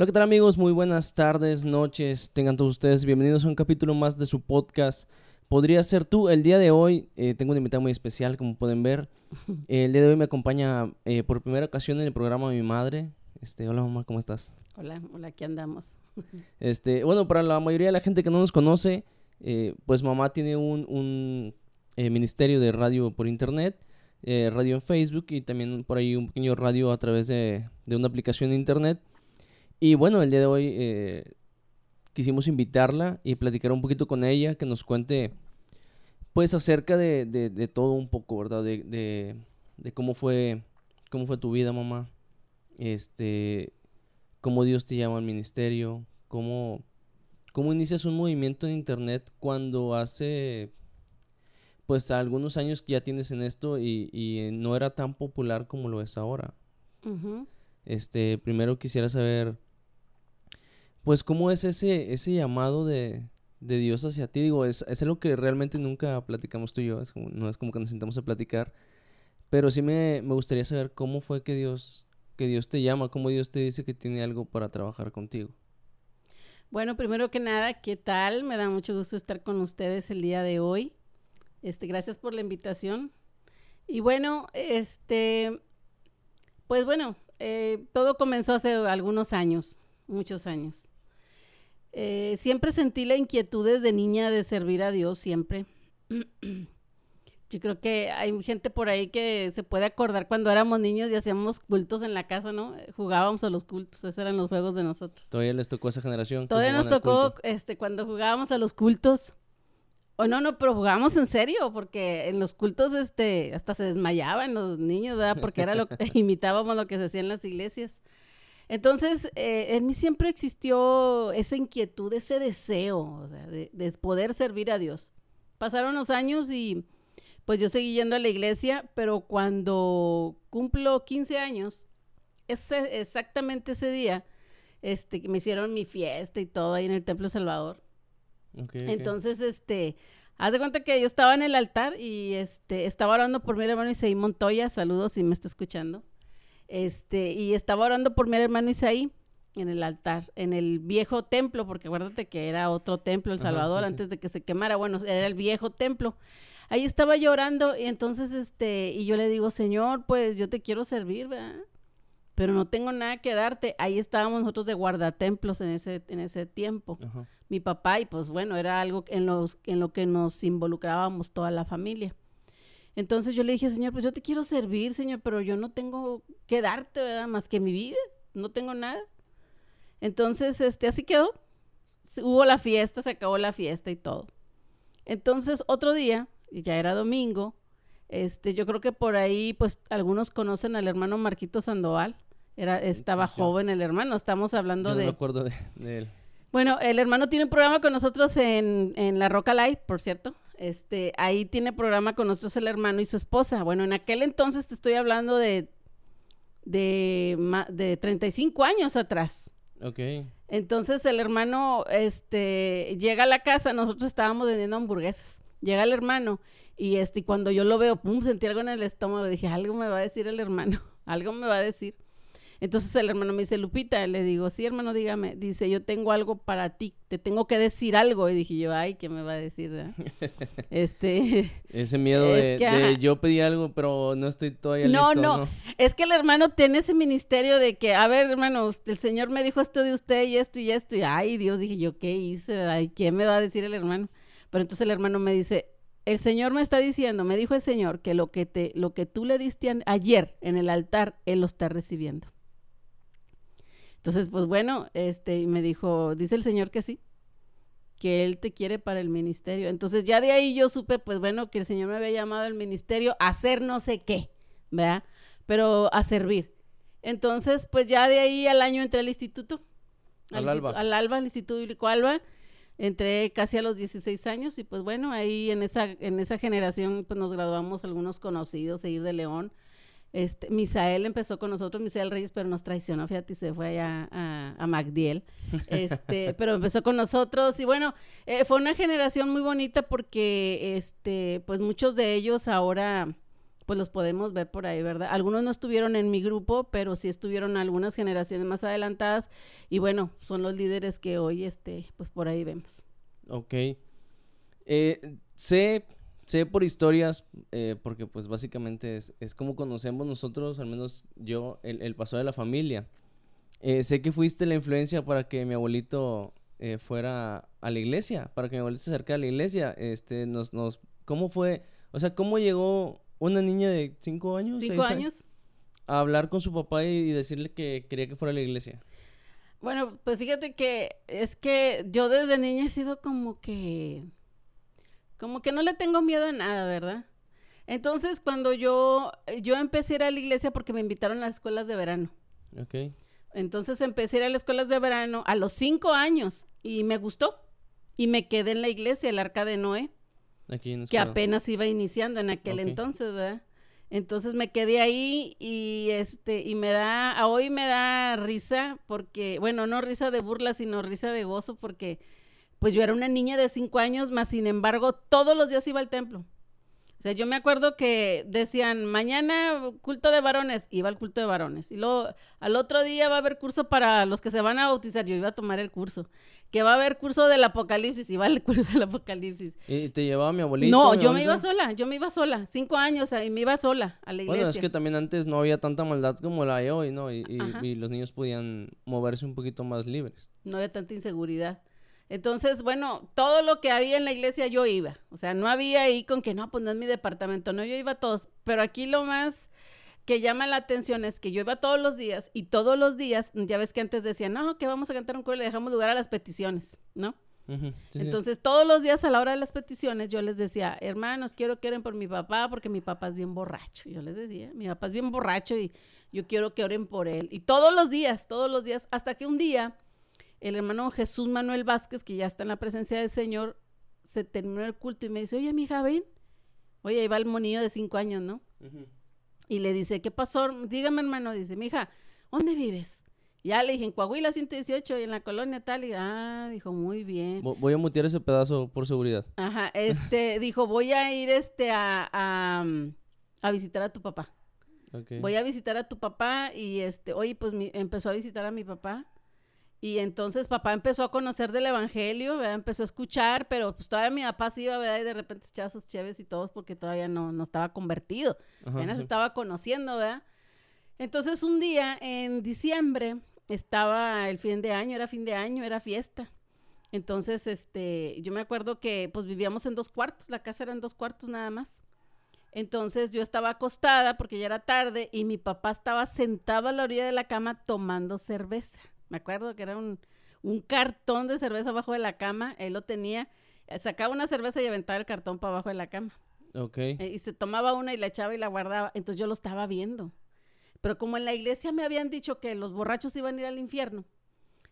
Hola, ¿qué tal amigos? Muy buenas tardes, noches. Tengan todos ustedes bienvenidos a un capítulo más de su podcast. Podría ser tú. El día de hoy eh, tengo una invitada muy especial, como pueden ver. el día de hoy me acompaña eh, por primera ocasión en el programa mi madre. Este, hola mamá, ¿cómo estás? Hola, hola, aquí andamos. Este, bueno, para la mayoría de la gente que no nos conoce, eh, pues mamá tiene un, un ministerio de radio por internet, radio en Facebook y también por ahí un pequeño radio a través de, de una aplicación de internet. Y bueno, el día de hoy eh, quisimos invitarla y platicar un poquito con ella, que nos cuente pues acerca de, de, todo un poco, ¿verdad? De, de, de, cómo fue cómo fue tu vida, mamá. Este, cómo Dios te llama al ministerio, cómo, cómo inicias un movimiento en internet cuando hace pues algunos años que ya tienes en esto y, y no era tan popular como lo es ahora. Este, primero quisiera saber pues cómo es ese, ese llamado de, Dios hacia ti. Digo, es, es algo que realmente nunca platicamos tú y yo, no es como que nos sentamos a platicar, pero sí me, gustaría saber cómo fue que Dios, que Dios te llama, cómo Dios te dice que tiene algo para trabajar contigo. Bueno, primero que nada, ¿qué tal? Me da mucho gusto estar con ustedes el día de hoy. Este, gracias por la invitación. Y bueno, este, pues bueno, eh, todo comenzó hace algunos años, muchos años. Eh, siempre sentí la inquietud desde niña de servir a Dios, siempre. Yo creo que hay gente por ahí que se puede acordar cuando éramos niños y hacíamos cultos en la casa, ¿no? Jugábamos a los cultos, esos eran los juegos de nosotros. Todavía les tocó esa generación. Todavía nos tocó, este, cuando jugábamos a los cultos. O no, no, pero jugábamos en serio, porque en los cultos, este, hasta se desmayaban los niños, ¿verdad? Porque era lo que imitábamos lo que se hacía en las iglesias. Entonces, eh, en mí siempre existió esa inquietud, ese deseo de, poder servir a Dios. Pasaron los años y pues yo seguí yendo a la iglesia, pero cuando cumplo 15 años, ese, exactamente ese día, este, me hicieron mi fiesta y todo ahí en el Templo Salvador. Entonces, este, haz de cuenta que yo estaba en el altar y este, estaba orando por mi hermano Isaí Montoya, saludos si me está escuchando. Este, y estaba orando por mi hermano Isaí en el altar, en el viejo templo, porque acuérdate que era otro templo, El Salvador, antes de que se quemara, bueno, era el viejo templo. Ahí estaba llorando y entonces, este, y yo le digo, Señor, pues yo te quiero servir, ¿verdad? Pero no tengo nada que darte. Ahí estábamos nosotros de guardatemplos en ese, en ese tiempo. Mi papá, y pues bueno, era algo en, los, en lo que nos involucrábamos toda la familia. Entonces yo le dije, Señor, pues yo te quiero servir, Señor, pero yo no tengo que darte, ¿verdad? Más que mi vida, no tengo nada. Entonces, este, así quedó. Hubo la fiesta, se acabó la fiesta y todo. Entonces, otro día, ya era domingo, este, yo creo que por ahí, pues, algunos conocen al hermano Marquito Sandoval. Era, estaba joven el hermano, estamos hablando yo no de... me acuerdo de, él. Bueno, el hermano tiene un programa con nosotros en, en La Roca Live, por cierto. Este, ahí tiene programa con nosotros el hermano y su esposa. Bueno, en aquel entonces te estoy hablando de, de, de 35 años atrás. Ok. Entonces el hermano, este, llega a la casa, nosotros estábamos vendiendo hamburguesas. Llega el hermano y este, y cuando yo lo veo, pum, sentí algo en el estómago. Dije, algo me va a decir el hermano, algo me va a decir. Entonces el hermano me dice, Lupita, le digo, sí, hermano, dígame. Dice, yo tengo algo para ti, te tengo que decir algo. Y dije yo, ay, ¿qué me va a decir? este... Ese miedo de, yo pedí algo, pero no estoy todavía no, listo. No, no, es que el hermano tiene ese ministerio de que, a ver, hermano, el Señor me dijo esto de usted y esto y esto. Y, ay, Dios, dije yo, ¿qué hice? Ay, ¿qué me va a decir el hermano? Pero entonces el hermano me dice, el Señor me está diciendo, me dijo el Señor, que lo que, te, lo que tú le diste ayer en el altar, Él lo está recibiendo. Entonces, pues bueno, este, me dijo, dice el Señor que sí, que Él te quiere para el ministerio. Entonces ya de ahí yo supe, pues bueno, que el Señor me había llamado al ministerio a hacer no sé qué, ¿verdad? Pero a servir. Entonces, pues ya de ahí al año entré al instituto. Al, Alba. Al Alba, al Instituto Bíblico Alba. Entré casi a los 16 años y pues bueno, ahí en esa, en esa generación pues nos graduamos algunos conocidos, seguir de León. Este, Misael empezó con nosotros, Misael Reyes, pero nos traicionó, fíjate, se fue allá a, a Magdiel. Este, pero empezó con nosotros y bueno, eh, fue una generación muy bonita porque, este, pues muchos de ellos ahora pues los podemos ver por ahí, ¿verdad? Algunos no estuvieron en mi grupo, pero sí estuvieron algunas generaciones más adelantadas y bueno, son los líderes que hoy, este, pues por ahí vemos. Ok. Eh, sé, sé por historias, eh, porque pues básicamente es, es, como conocemos nosotros, al menos yo, el, el pasado de la familia. Eh, sé que fuiste la influencia para que mi abuelito eh, fuera a la iglesia, para que mi abuelito se acercara a la iglesia. Este, nos, nos, ¿cómo fue? O sea, ¿cómo llegó una niña de cinco años? ¿Cinco años? A hablar con su papá y, decirle que quería que fuera a la iglesia. Bueno, pues fíjate que es que yo desde niña he sido como que, como que no le tengo miedo a nada, ¿verdad? Entonces, cuando yo, yo empecé a ir a la iglesia porque me invitaron a las escuelas de verano. Ok. Entonces empecé a ir a las escuelas de verano a los cinco años y me gustó. Y me quedé en la iglesia, el arca de Noé, Aquí en que apenas iba iniciando en aquel entonces, ¿verdad? Entonces me quedé ahí y este y me da a hoy me da risa porque bueno no risa de burla sino risa de gozo porque pues yo era una niña de cinco años más sin embargo todos los días iba al templo o sea yo me acuerdo que decían mañana culto de varones iba al culto de varones y luego al otro día va a haber curso para los que se van a bautizar yo iba a tomar el curso que va a haber curso del apocalipsis iba al curso del apocalipsis ¿Y te llevaba mi abuelito? no, mi yo me iba sola, yo me iba sola, cinco años y me iba sola a la iglesia. Bueno, es que también antes no había tanta maldad como la hay hoy, ¿no? Y, y los niños podían moverse un poquito más libres. No había tanta inseguridad. Entonces, bueno, todo lo que había en la iglesia yo iba. O sea, no había ahí con que no, pues no es mi departamento, no, yo iba a todos. Pero aquí lo más que llama la atención es que yo iba todos los días y todos los días, ya ves que antes decían, no, que vamos a cantar un coro y le dejamos lugar a las peticiones, ¿no? Sí. Entonces, todos los días a la hora de las peticiones, yo les decía, hermanos, quiero que oren por mi papá porque mi papá es bien borracho. Yo les decía, mi papá es bien borracho y yo quiero que oren por él. Y todos los días, todos los días, hasta que un día el hermano Jesús Manuel Vázquez, que ya está en la presencia del Señor, se terminó el culto y me dice, oye, mija, ven. Oye, ahí va el monillo de cinco años, ¿no? Y le dice, ¿qué pasó? Dígame, hermano. Dice, mija, ¿dónde vives? Ya le dije, en Coahuila 118 y en la colonia tal. Y, ah, dijo, muy bien. Vo- Voy a mutear ese pedazo por seguridad. Ajá, este, dijo, voy a ir, este, a, a, a visitar a tu papá. Ok. Voy a visitar a tu papá y, este, oye, pues mi- empezó a visitar a mi papá. Y entonces papá empezó a conocer del evangelio, ¿verdad? Empezó a escuchar, pero pues todavía mi papá se iba, ¿verdad? Y de repente echaba sus chéves y todos porque todavía no, no estaba convertido. Ajá, apenas sí. estaba conociendo, ¿verdad? Entonces un día en diciembre estaba el fin de año, era fin de año, era fiesta. Entonces, este, yo me acuerdo que pues vivíamos en dos cuartos, la casa era en dos cuartos nada más. Entonces yo estaba acostada porque ya era tarde y mi papá estaba sentado a la orilla de la cama tomando cerveza. Me acuerdo que era un, un cartón de cerveza abajo de la cama, él lo tenía, sacaba una cerveza y aventaba el cartón para abajo de la cama. Ok. Eh, y se tomaba una y la echaba y la guardaba. Entonces yo lo estaba viendo. Pero como en la iglesia me habían dicho que los borrachos iban a ir al infierno,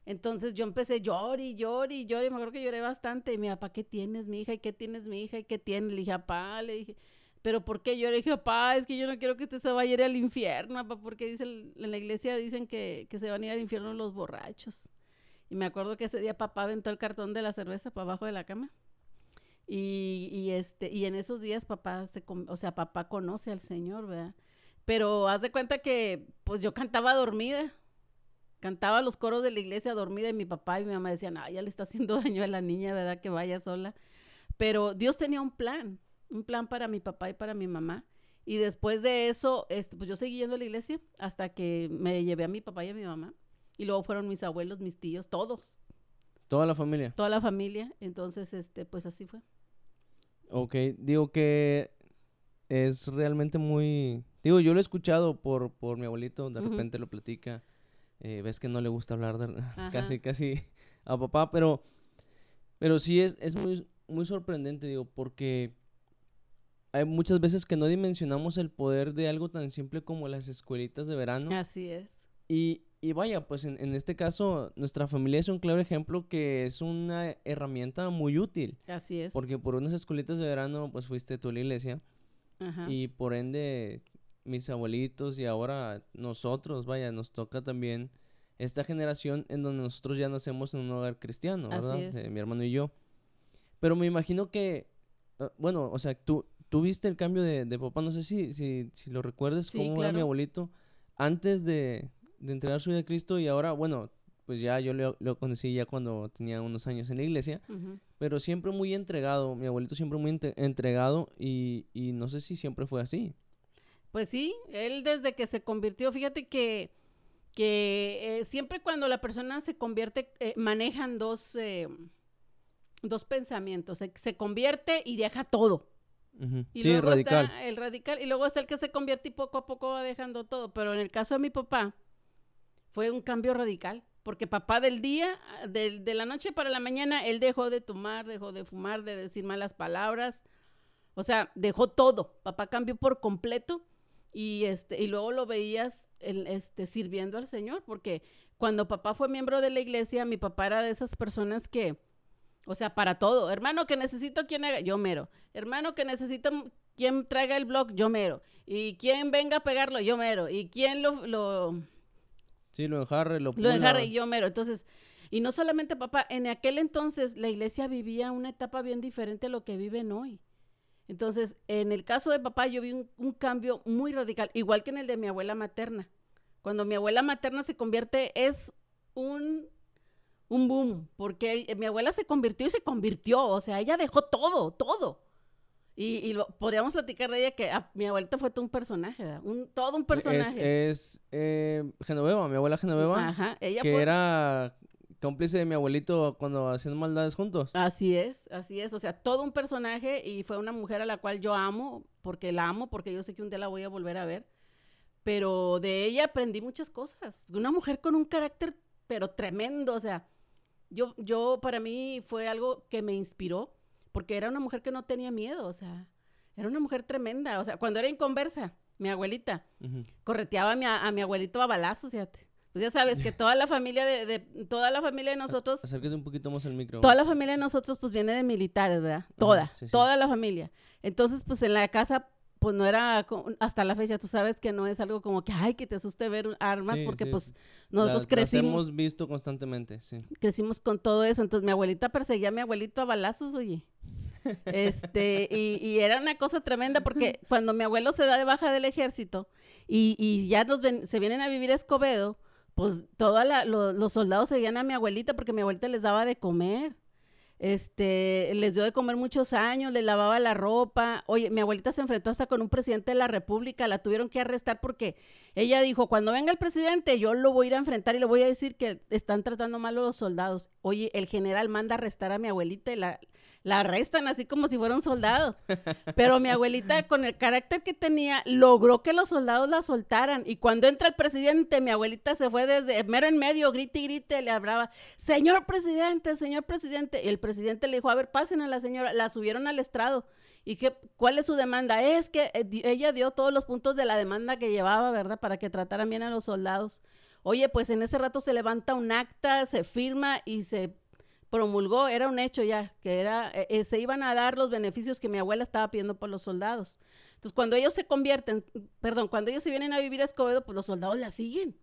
entonces yo empecé llorar y llorar y llorar. Y me acuerdo que lloré bastante. Y mi papá, ¿qué tienes, mi hija? ¿Y qué tienes, mi hija? ¿Y qué tienes? Le dije, papá, le dije, ¿pero por qué? Yo le dije, papá, es que yo no quiero que usted se vaya a ir al infierno, papá, porque dice, el- en la iglesia dicen que, que se van a ir al infierno los borrachos. Y me acuerdo que ese día papá aventó el cartón de la cerveza para abajo de la cama. Y, y, este, y en esos días papá se, o sea, papá conoce al Señor, ¿verdad? Pero haz de cuenta que, pues yo cantaba dormida. Cantaba los coros de la iglesia dormida y mi papá y mi mamá decían, ah, ya le está haciendo daño a la niña, ¿verdad? Que vaya sola. Pero Dios tenía un plan, un plan para mi papá y para mi mamá. Y después de eso, este, pues yo seguí yendo a la iglesia hasta que me llevé a mi papá y a mi mamá. Y luego fueron mis abuelos, mis tíos, todos, Toda la familia. toda la familia. Entonces, este, pues así fue. Ok. Digo que es realmente muy... Digo, yo lo he escuchado por, por mi abuelito, de repente lo platica. eh, ves que no le gusta hablar de, casi, casi a papá, pero, pero sí es, es muy, muy sorprendente, digo, porque hay muchas veces que no dimensionamos el poder de algo tan simple como las escuelitas de verano. Así es. Y, y vaya, pues en, en este caso, nuestra familia es un claro ejemplo que es una herramienta muy útil. Así es. Porque por unas escuelitas de verano, pues fuiste tú a la iglesia. Ajá. Y por ende, mis abuelitos y ahora nosotros, vaya, nos toca también esta generación en donde nosotros ya nacemos en un hogar cristiano, Así ¿verdad? es. Eh, mi hermano y yo. Pero me imagino que, eh, bueno, o sea, tú, tú viste el cambio de, de papá, no sé si, si, si lo recuerdas, Sí, cómo era mi claro. abuelito antes de, de entregar su vida a Cristo y ahora, bueno, pues ya yo lo, lo conocí ya cuando tenía unos años en la iglesia, pero siempre muy entregado, mi abuelito siempre muy entregado y, y no sé si siempre fue así. Pues sí, él desde que se convirtió, fíjate que, que eh, siempre cuando la persona se convierte, eh, manejan dos, eh, dos pensamientos. Se, se convierte y deja todo. Y Sí, luego radical. está el radical. Y luego está el que se convierte y poco a poco va dejando todo. Pero en el caso de mi papá, fue un cambio radical. Porque papá del día, de, de la noche para la mañana, él dejó de tomar, dejó de fumar, de decir malas palabras. O sea, dejó todo. Papá cambió por completo. Y, este, y luego lo veías el, este, sirviendo al Señor. Porque cuando papá fue miembro de la iglesia, mi papá era de esas personas que, o sea, para todo. Hermano, que necesito quien haga, yo mero. Hermano, que necesito quien traiga el blog, yo mero. Y quien venga a pegarlo, yo mero. Y quien lo, lo, Sí, lo enjarre, lo lo pula. enjarre, yo mero. Entonces, y no solamente papá, en aquel entonces la iglesia vivía una etapa bien diferente a lo que viven hoy. Entonces, en el caso de papá, yo vi un, un cambio muy radical, igual que en el de mi abuela materna. Cuando mi abuela materna se convierte, es un, un boom, porque mi abuela se convirtió y se convirtió, o sea, ella dejó todo, todo. Y, y lo, podríamos platicar de ella que ah, mi abuelita fue todo un personaje, ¿verdad? un, todo un personaje. Es, es eh, Genoveva, mi abuela Genoveva, Ajá, ella que fue... era cómplice de mi abuelito cuando hacían maldades juntos. Así es, así es. O sea, todo un personaje y fue una mujer a la cual yo amo, porque la amo, porque yo sé que un día la voy a volver a ver. Pero de ella aprendí muchas cosas. Una mujer con un carácter, pero tremendo. O sea, yo, yo para mí fue algo que me inspiró, porque era una mujer que no tenía miedo. O sea, era una mujer tremenda. O sea, cuando era inconversa, mi abuelita, correteaba a mi, a mi abuelito a balazos, fíjate. Pues ya sabes que toda la familia de, de toda la familia de nosotros Acérquese un poquito más al micro. Toda la familia de nosotros, pues, viene de militares, ¿verdad? Toda, sí, sí. toda la familia. Entonces, pues, en la casa, pues, no era, hasta la fecha, tú sabes que no es algo como que, ay, que te asuste ver armas, Sí, porque, sí. pues, nosotros las crecimos, hemos visto constantemente, sí. crecimos con todo eso. Entonces, mi abuelita perseguía a mi abuelito a balazos, oye. Este, y, y era una cosa tremenda porque cuando mi abuelo se da de baja del ejército y, y ya nos ven- se vienen a vivir a Escobedo, pues todos los soldados seguían a mi abuelita porque mi abuelita les daba de comer. Este, les dio de comer muchos años, les lavaba la ropa. Oye, mi abuelita se enfrentó hasta con un presidente de la República, la tuvieron que arrestar porque ella dijo, cuando venga el presidente, yo lo voy a ir a enfrentar y le voy a decir que están tratando mal a los soldados. Oye, el general manda a arrestar a mi abuelita y la, la arrestan así como si fuera un soldado. Pero mi abuelita, con el carácter que tenía, logró que los soldados la soltaran. Y cuando entra el presidente, mi abuelita se fue desde mero en medio, grite y grite, le hablaba, señor presidente, señor presidente. Y el presidente le dijo, a ver, pasen a la señora. La subieron al estrado. ¿Y qué, cuál es su demanda? Es que eh, ella dio todos los puntos de la demanda que llevaba, ¿verdad? Para que trataran bien a los soldados. Oye, pues en ese rato se levanta un acta, se firma y se promulgó, era un hecho ya, que era, eh, eh, se iban a dar los beneficios que mi abuela estaba pidiendo por los soldados. Entonces, cuando ellos se convierten, perdón, cuando ellos se vienen a vivir a Escobedo, pues los soldados la siguen.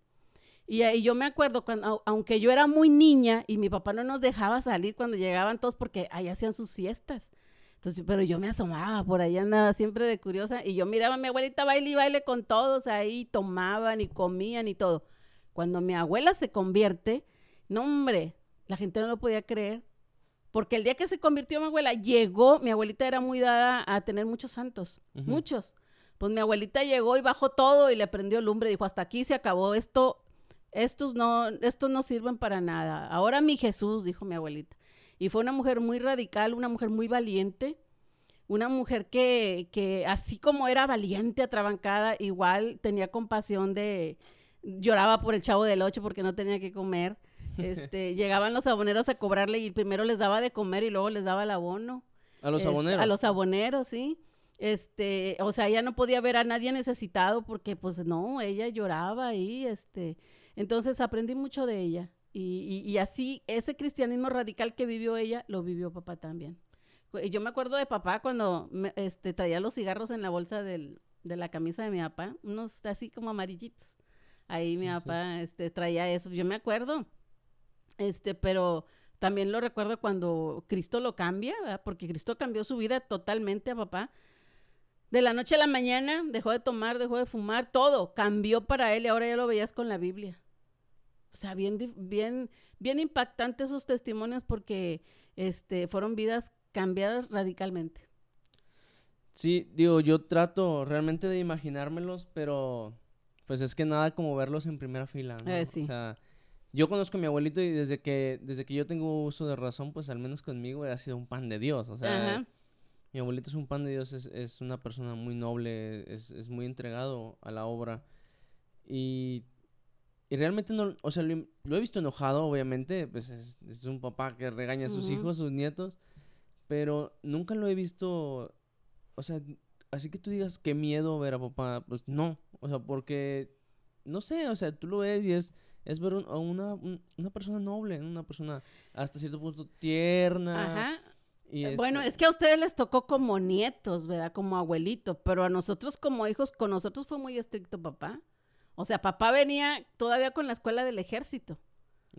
Y, ahí yo me acuerdo, cuando, au- aunque yo era muy niña y mi papá no nos dejaba salir cuando llegaban todos porque ahí hacían sus fiestas. Entonces, pero yo me asomaba, por ahí andaba siempre de curiosa y yo miraba a mi abuelita baile y baile con todos ahí, tomaban y comían y todo. Cuando mi abuela se convierte, no hombre, la gente no lo podía creer. Porque el día que se convirtió mi abuela, llegó, mi abuelita era muy dada a tener muchos santos, muchos. Pues mi abuelita llegó y bajó todo y le prendió lumbre, dijo, hasta aquí se acabó, esto, estos no, estos no sirven para nada. Ahora mi Jesús, dijo mi abuelita. Y fue una mujer muy radical, una mujer muy valiente, una mujer que, que así como era valiente, atrabancada, igual tenía compasión de, lloraba por el chavo del ocho porque no tenía que comer. Este, llegaban los aboneros a cobrarle y primero les daba de comer y luego les daba el abono. A los Este, aboneros. A los aboneros, sí. Este, o sea, ella no podía ver a nadie necesitado porque, pues, no, ella lloraba ahí, este. Entonces aprendí mucho de ella. Y, y- y así, ese cristianismo radical que vivió ella, lo vivió papá también. Yo me acuerdo de papá cuando me- este, traía los cigarros en la bolsa del- de la camisa de mi papá, unos así como amarillitos. Ahí mi Sí, sí. papá este, traía eso. Yo me acuerdo. Este, pero también lo recuerdo cuando Cristo lo cambia, ¿verdad? porque Cristo cambió su vida totalmente a papá. De la noche a la mañana dejó de tomar, dejó de fumar, todo cambió para él y ahora ya lo veías con la Biblia. O sea, bien, bien, bien impactantes esos testimonios porque este, fueron vidas cambiadas radicalmente. Sí, digo, yo trato realmente de imaginármelos, pero pues es que nada como verlos en primera fila, ¿no? Eh, sí. O sea, yo conozco a mi abuelito y desde que, desde que yo tengo uso de razón, pues al menos conmigo ha sido un pan de Dios. O sea, Ajá. mi abuelito es un pan de Dios, es, es una persona muy noble, es, es muy entregado a la obra. Y, y realmente no, o sea, lo, lo he visto enojado, obviamente, pues es, es un papá que regaña a sus Ujú. hijos, sus nietos, pero nunca lo he visto, o sea, así que tú digas qué miedo ver a papá, pues no, o sea, porque, no sé, o sea, tú lo ves y es, es ver un- a una, un- una persona noble, una persona hasta cierto punto tierna. Ajá. Y Eh, Bueno, es que a ustedes les tocó como nietos, ¿verdad? Como abuelito, pero a nosotros como hijos, con nosotros fue muy estricto papá. O sea, papá venía todavía con la escuela del ejército.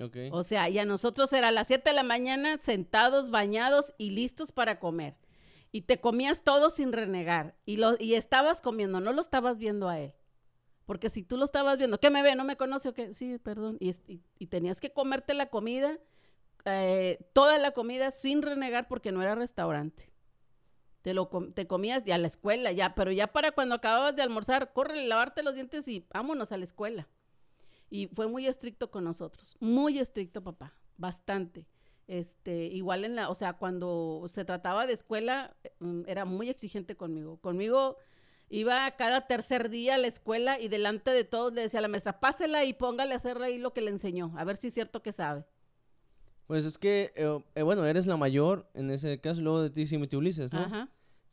Ok. O sea, y a nosotros era a las 7 de la mañana sentados, bañados y listos para comer. Y te comías todo sin renegar. Y, lo, y estabas comiendo, no lo estabas viendo a él. Porque si tú lo estabas viendo, ¿qué me ve? ¿No me conoce o qué? Sí, perdón. Y, y- y tenías que comerte la comida, eh, toda la comida sin renegar porque no era restaurante. Te lo te comías ya a la escuela, ya, pero ya para cuando acababas de almorzar, corre, lavarte los dientes y vámonos a la escuela. Y fue muy estricto con nosotros, muy estricto papá, bastante. Este, igual en la, o sea, cuando se trataba de escuela, eh, era muy exigente conmigo. Conmigo iba cada tercer día a la escuela y delante de todos le decía a la maestra, pásela y póngale a hacer ahí lo que le enseñó, a ver si es cierto que sabe. Pues es que, eh, eh, bueno, eres la mayor en ese caso, luego de ti Simiti Ulises, ¿no? Ajá,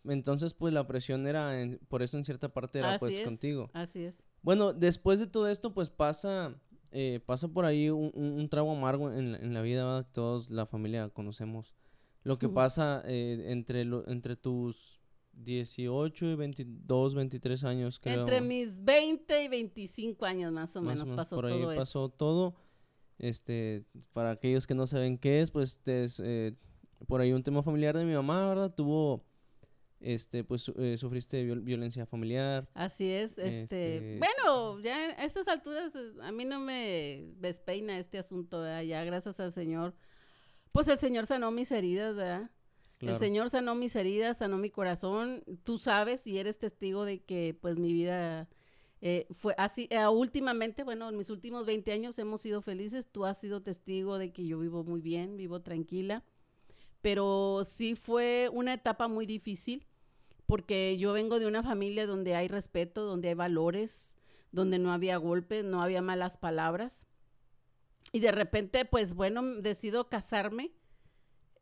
Entonces, pues la presión era, en- por eso en cierta parte era así pues es, contigo. Así es. Bueno, después de todo esto, pues pasa, eh, pasa por ahí un, un- un trago amargo en, la- en la vida, ¿verdad? Todos la familia conocemos. Lo que pasa eh, entre, lo, entre tus 18 y 22, 23 años, creo. Entre mis 20 y 25 años más o más menos pasó por ahí todo eso. pasó todo. Este, para aquellos que no saben qué es, pues este es eh, por ahí un tema familiar de mi mamá, ¿verdad? Tuvo, este, pues eh, sufriste viol- violencia familiar. Así es, este, Este- bueno, ya a estas alturas a mí no me despeina este asunto, ¿verdad? ya gracias al Señor, pues el Señor sanó mis heridas, ¿verdad? Claro. El Señor sanó mis heridas, sanó mi corazón, tú sabes y eres testigo de que pues mi vida eh, fue así, eh, últimamente, bueno, en mis últimos 20 años hemos sido felices, tú has sido testigo de que yo vivo muy bien, vivo tranquila, pero sí fue una etapa muy difícil porque yo vengo de una familia donde hay respeto, donde hay valores, donde no había golpes, no había malas palabras. Y de repente, pues bueno, decido casarme.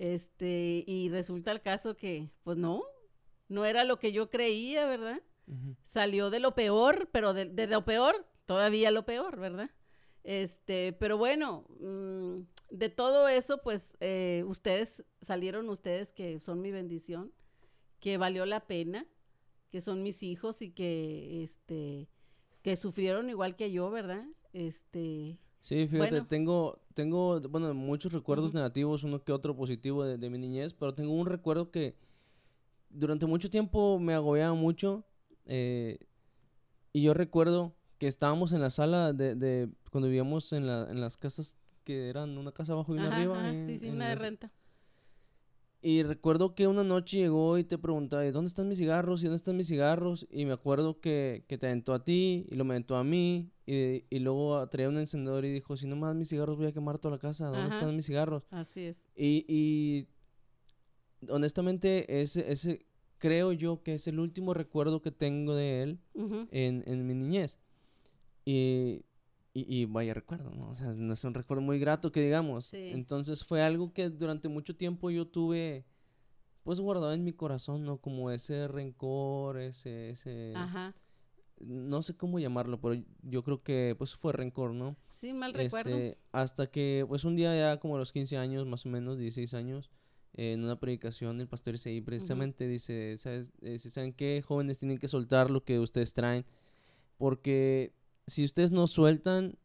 Este, y resulta el caso que, pues no, no era lo que yo creía, ¿verdad? Salió de lo peor, pero de, de lo peor, todavía lo peor, ¿verdad? Este, pero bueno, mm, de todo eso, pues eh, ustedes salieron, ustedes que son mi bendición, que valió la pena, que son mis hijos y que, este, que sufrieron igual que yo, ¿verdad? Este, Sí, fíjate, Bueno. tengo, tengo, bueno, muchos recuerdos negativos, uno que otro positivo de, de mi niñez, pero tengo un recuerdo que durante mucho tiempo me agobiaba mucho. eh, y yo recuerdo que estábamos en la sala de, de cuando vivíamos en, la, en las casas que eran una casa abajo y una ajá, arriba. ajá, en- sí, sí, en una de las- renta. Y recuerdo que una noche llegó y te preguntaba, ¿y ¿dónde están mis cigarros? ¿Y dónde están mis cigarros? Y me acuerdo que, que te aventó a ti y lo me aventó a mí. Y, y luego traía un encendedor y dijo, si no me das mis cigarros voy a quemar toda la casa. ¿Dónde Ajá. están mis cigarros? Así es. Y, y honestamente ese, ese creo yo que es el último recuerdo que tengo de él en, en mi niñez. Y, y, y vaya recuerdo, ¿no? O sea, no es un recuerdo muy grato que digamos. Sí. Entonces fue algo que durante mucho tiempo yo tuve, pues guardado en mi corazón, ¿no? Como ese rencor, ese, ese, Ajá. no sé cómo llamarlo, pero yo creo que pues fue rencor, ¿no? Sí, mal recuerdo. Este, hasta que, pues un día ya como a los 15 años, más o menos, 16 años, eh, en una predicación el pastor Isaí precisamente dice, ¿sabes? Eh, ¿saben qué? Jóvenes tienen que soltar lo que ustedes traen, porque si ustedes no sueltan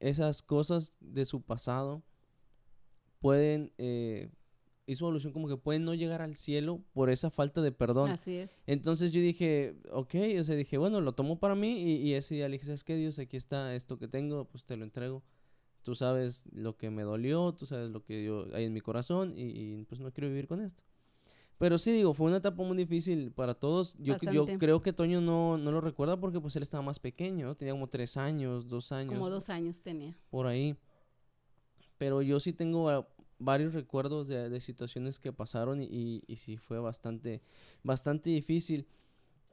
esas cosas de su pasado, pueden, eh, hizo alusión como que pueden no llegar al cielo por esa falta de perdón. Así es. Entonces yo dije, ok, o sea, dije, bueno, lo tomo para mí y, y ese día le dije, ¿sabes qué, Dios? Aquí está esto que tengo, pues te lo entrego. Tú sabes lo que me dolió, tú sabes lo que yo hay en mi corazón y, y, pues no quiero vivir con esto. Pero sí, digo, fue una etapa muy difícil para todos. Yo, yo creo que Toño no, no lo recuerda porque pues él estaba más pequeño, ¿no? Tenía como tres años, dos años, Como dos años tenía. por ahí. Pero yo sí tengo ah, varios recuerdos de, de situaciones que pasaron y, y, y sí fue bastante, bastante difícil.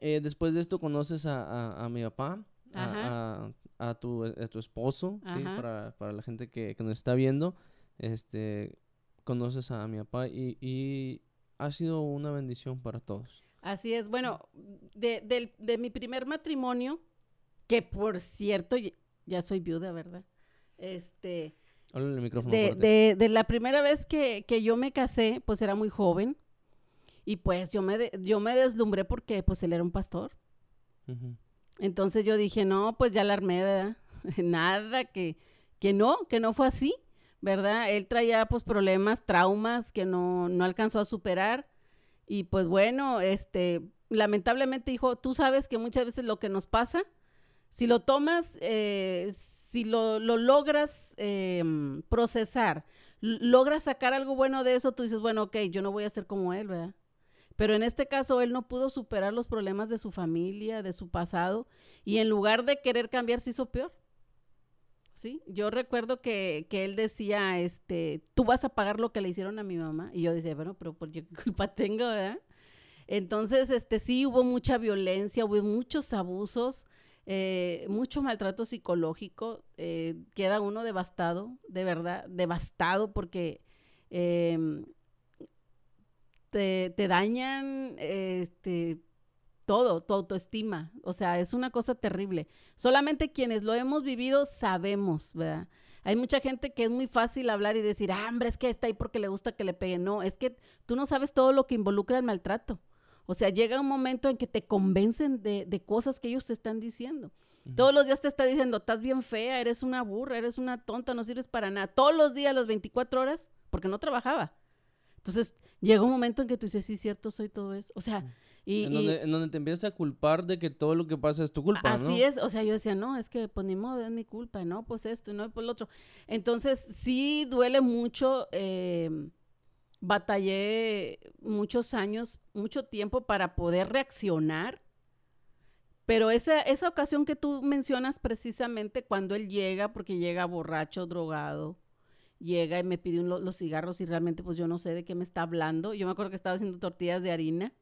Eh, después de esto conoces a, a, a mi papá, a, a, tu, a tu esposo, para, para la gente que, que nos está viendo. Este, conoces a mi papá y, y ha sido una bendición para todos. Así es. Bueno, de, del- de mi primer matrimonio, que por cierto, ya soy viuda, ¿verdad? Este, Háblale el micrófono de, de, de la primera vez que, que yo me casé, pues era muy joven. Y pues yo me, de- yo me deslumbré porque pues él era un pastor. Entonces yo dije, no, pues ya la armé, ¿verdad? Nada, que, que no, que no fue así, ¿verdad? Él traía pues problemas, traumas que no, no alcanzó a superar. Y pues bueno, este, lamentablemente, hijo, tú sabes que muchas veces lo que nos pasa, si lo tomas, eh, si lo, lo logras eh, procesar, logras sacar algo bueno de eso, tú dices, bueno, ok, yo no voy a ser como él, ¿verdad? Pero en este caso él no pudo superar los problemas de su familia, de su pasado, y en lugar de querer cambiar se hizo peor. ¿Sí? Yo recuerdo que, que él decía, este, tú vas a pagar lo que le hicieron a mi mamá. Y yo decía, bueno, pero ¿por qué culpa tengo, verdad? Entonces, este, sí hubo mucha violencia, hubo muchos abusos, eh, mucho maltrato psicológico. eh, queda uno devastado, de verdad, devastado porque em, te, te dañan este, todo, tu autoestima. O sea, es una cosa terrible. Solamente quienes lo hemos vivido sabemos, ¿verdad? Hay mucha gente que es muy fácil hablar y decir, ah, hombre, es que está ahí porque le gusta que le peguen. No, es que tú no sabes todo lo que involucra el maltrato. O sea, llega un momento en que te convencen de, de cosas que ellos te están diciendo. Todos los días te está diciendo, estás bien fea, eres una burra, eres una tonta, no sirves para nada. Todos los días, las 24 horas, porque no trabajaba. Entonces, llega un momento en que tú dices, sí, cierto, soy todo eso. O sea, y, en, y- donde, en donde te empiezas a culpar de que todo lo que pasa es tu culpa, ¿no? Así es, o sea, yo decía, no, es que pues ni modo, es mi culpa, no, pues esto, y no, pues lo otro. Entonces, sí duele mucho, eh, batallé muchos años, mucho tiempo para poder reaccionar, pero esa, esa ocasión que tú mencionas precisamente cuando él llega, porque llega borracho, drogado, llega y me pide un- los cigarros y realmente pues yo no sé de qué me está hablando. Yo me acuerdo que estaba haciendo tortillas de harina.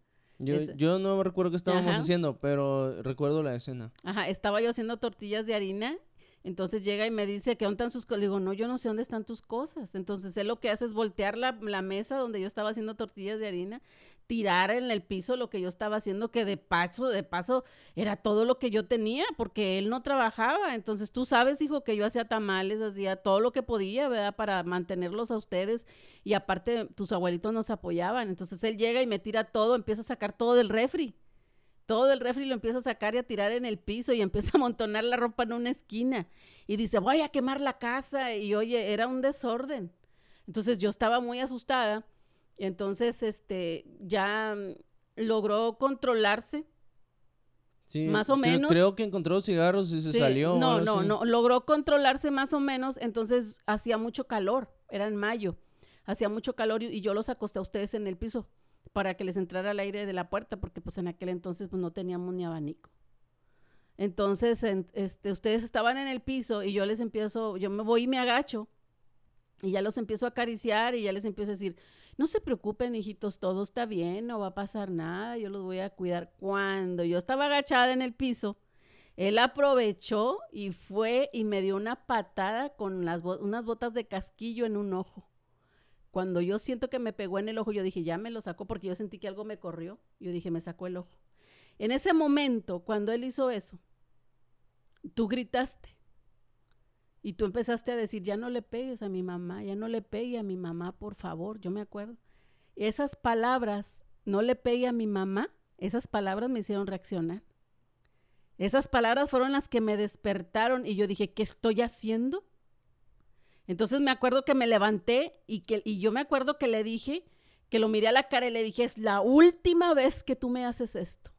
Yo, yo no recuerdo qué estábamos Ajá. haciendo, pero recuerdo la escena. Ajá, estaba yo haciendo tortillas de harina, entonces llega y me dice que dónde están sus cosas. Le digo, no, yo no sé dónde están tus cosas. Entonces él lo que hace es voltear la, la mesa donde yo estaba haciendo tortillas de harina, tirar en el piso lo que yo estaba haciendo, que de paso, de paso, era todo lo que yo tenía, porque él no trabajaba. Entonces tú sabes, hijo, que yo hacía tamales, hacía todo lo que podía, ¿verdad? Para mantenerlos a ustedes. Y aparte, tus abuelitos nos apoyaban. Entonces él llega y me tira todo, empieza a sacar todo del refri todo del refri lo empieza a sacar y a tirar en el piso y empieza a amontonar la ropa en una esquina y dice, voy a quemar la casa y oye, era un desorden. Entonces yo estaba muy asustada entonces este ya mm, logró controlarse. Sí, Más o menos. Creo que encontró cigarros y se Sí, salió. No, no, así. no, logró controlarse más o menos, entonces hacía mucho calor, era en mayo, hacía mucho calor y, y yo los acosté a ustedes en el piso para que les entrara el aire de la puerta, porque pues en aquel entonces pues no teníamos ni abanico. Entonces, en- este, ustedes estaban en el piso y yo les empiezo, yo me voy y me agacho y ya los empiezo a acariciar y ya les empiezo a decir, no se preocupen, hijitos, todo está bien, no va a pasar nada, yo los voy a cuidar. Cuando yo estaba agachada en el piso, él aprovechó y fue y me dio una patada con las unas botas de casquillo en un ojo. Cuando yo siento que me pegó en el ojo, yo dije, ya me lo sacó porque yo sentí que algo me corrió. Yo dije, me sacó el ojo. En ese momento, cuando él hizo eso, tú gritaste. Y tú empezaste a decir, ya no le pegues a mi mamá, ya no le pegue a mi mamá, por favor, yo me acuerdo. Esas palabras, no le pegue a mi mamá, esas palabras me hicieron reaccionar. Esas palabras fueron las que me despertaron y yo dije, ¿qué estoy haciendo? Entonces me acuerdo que me levanté y, que, y yo me acuerdo que le dije, que lo miré a la cara y le dije, es la última vez que tú me haces esto.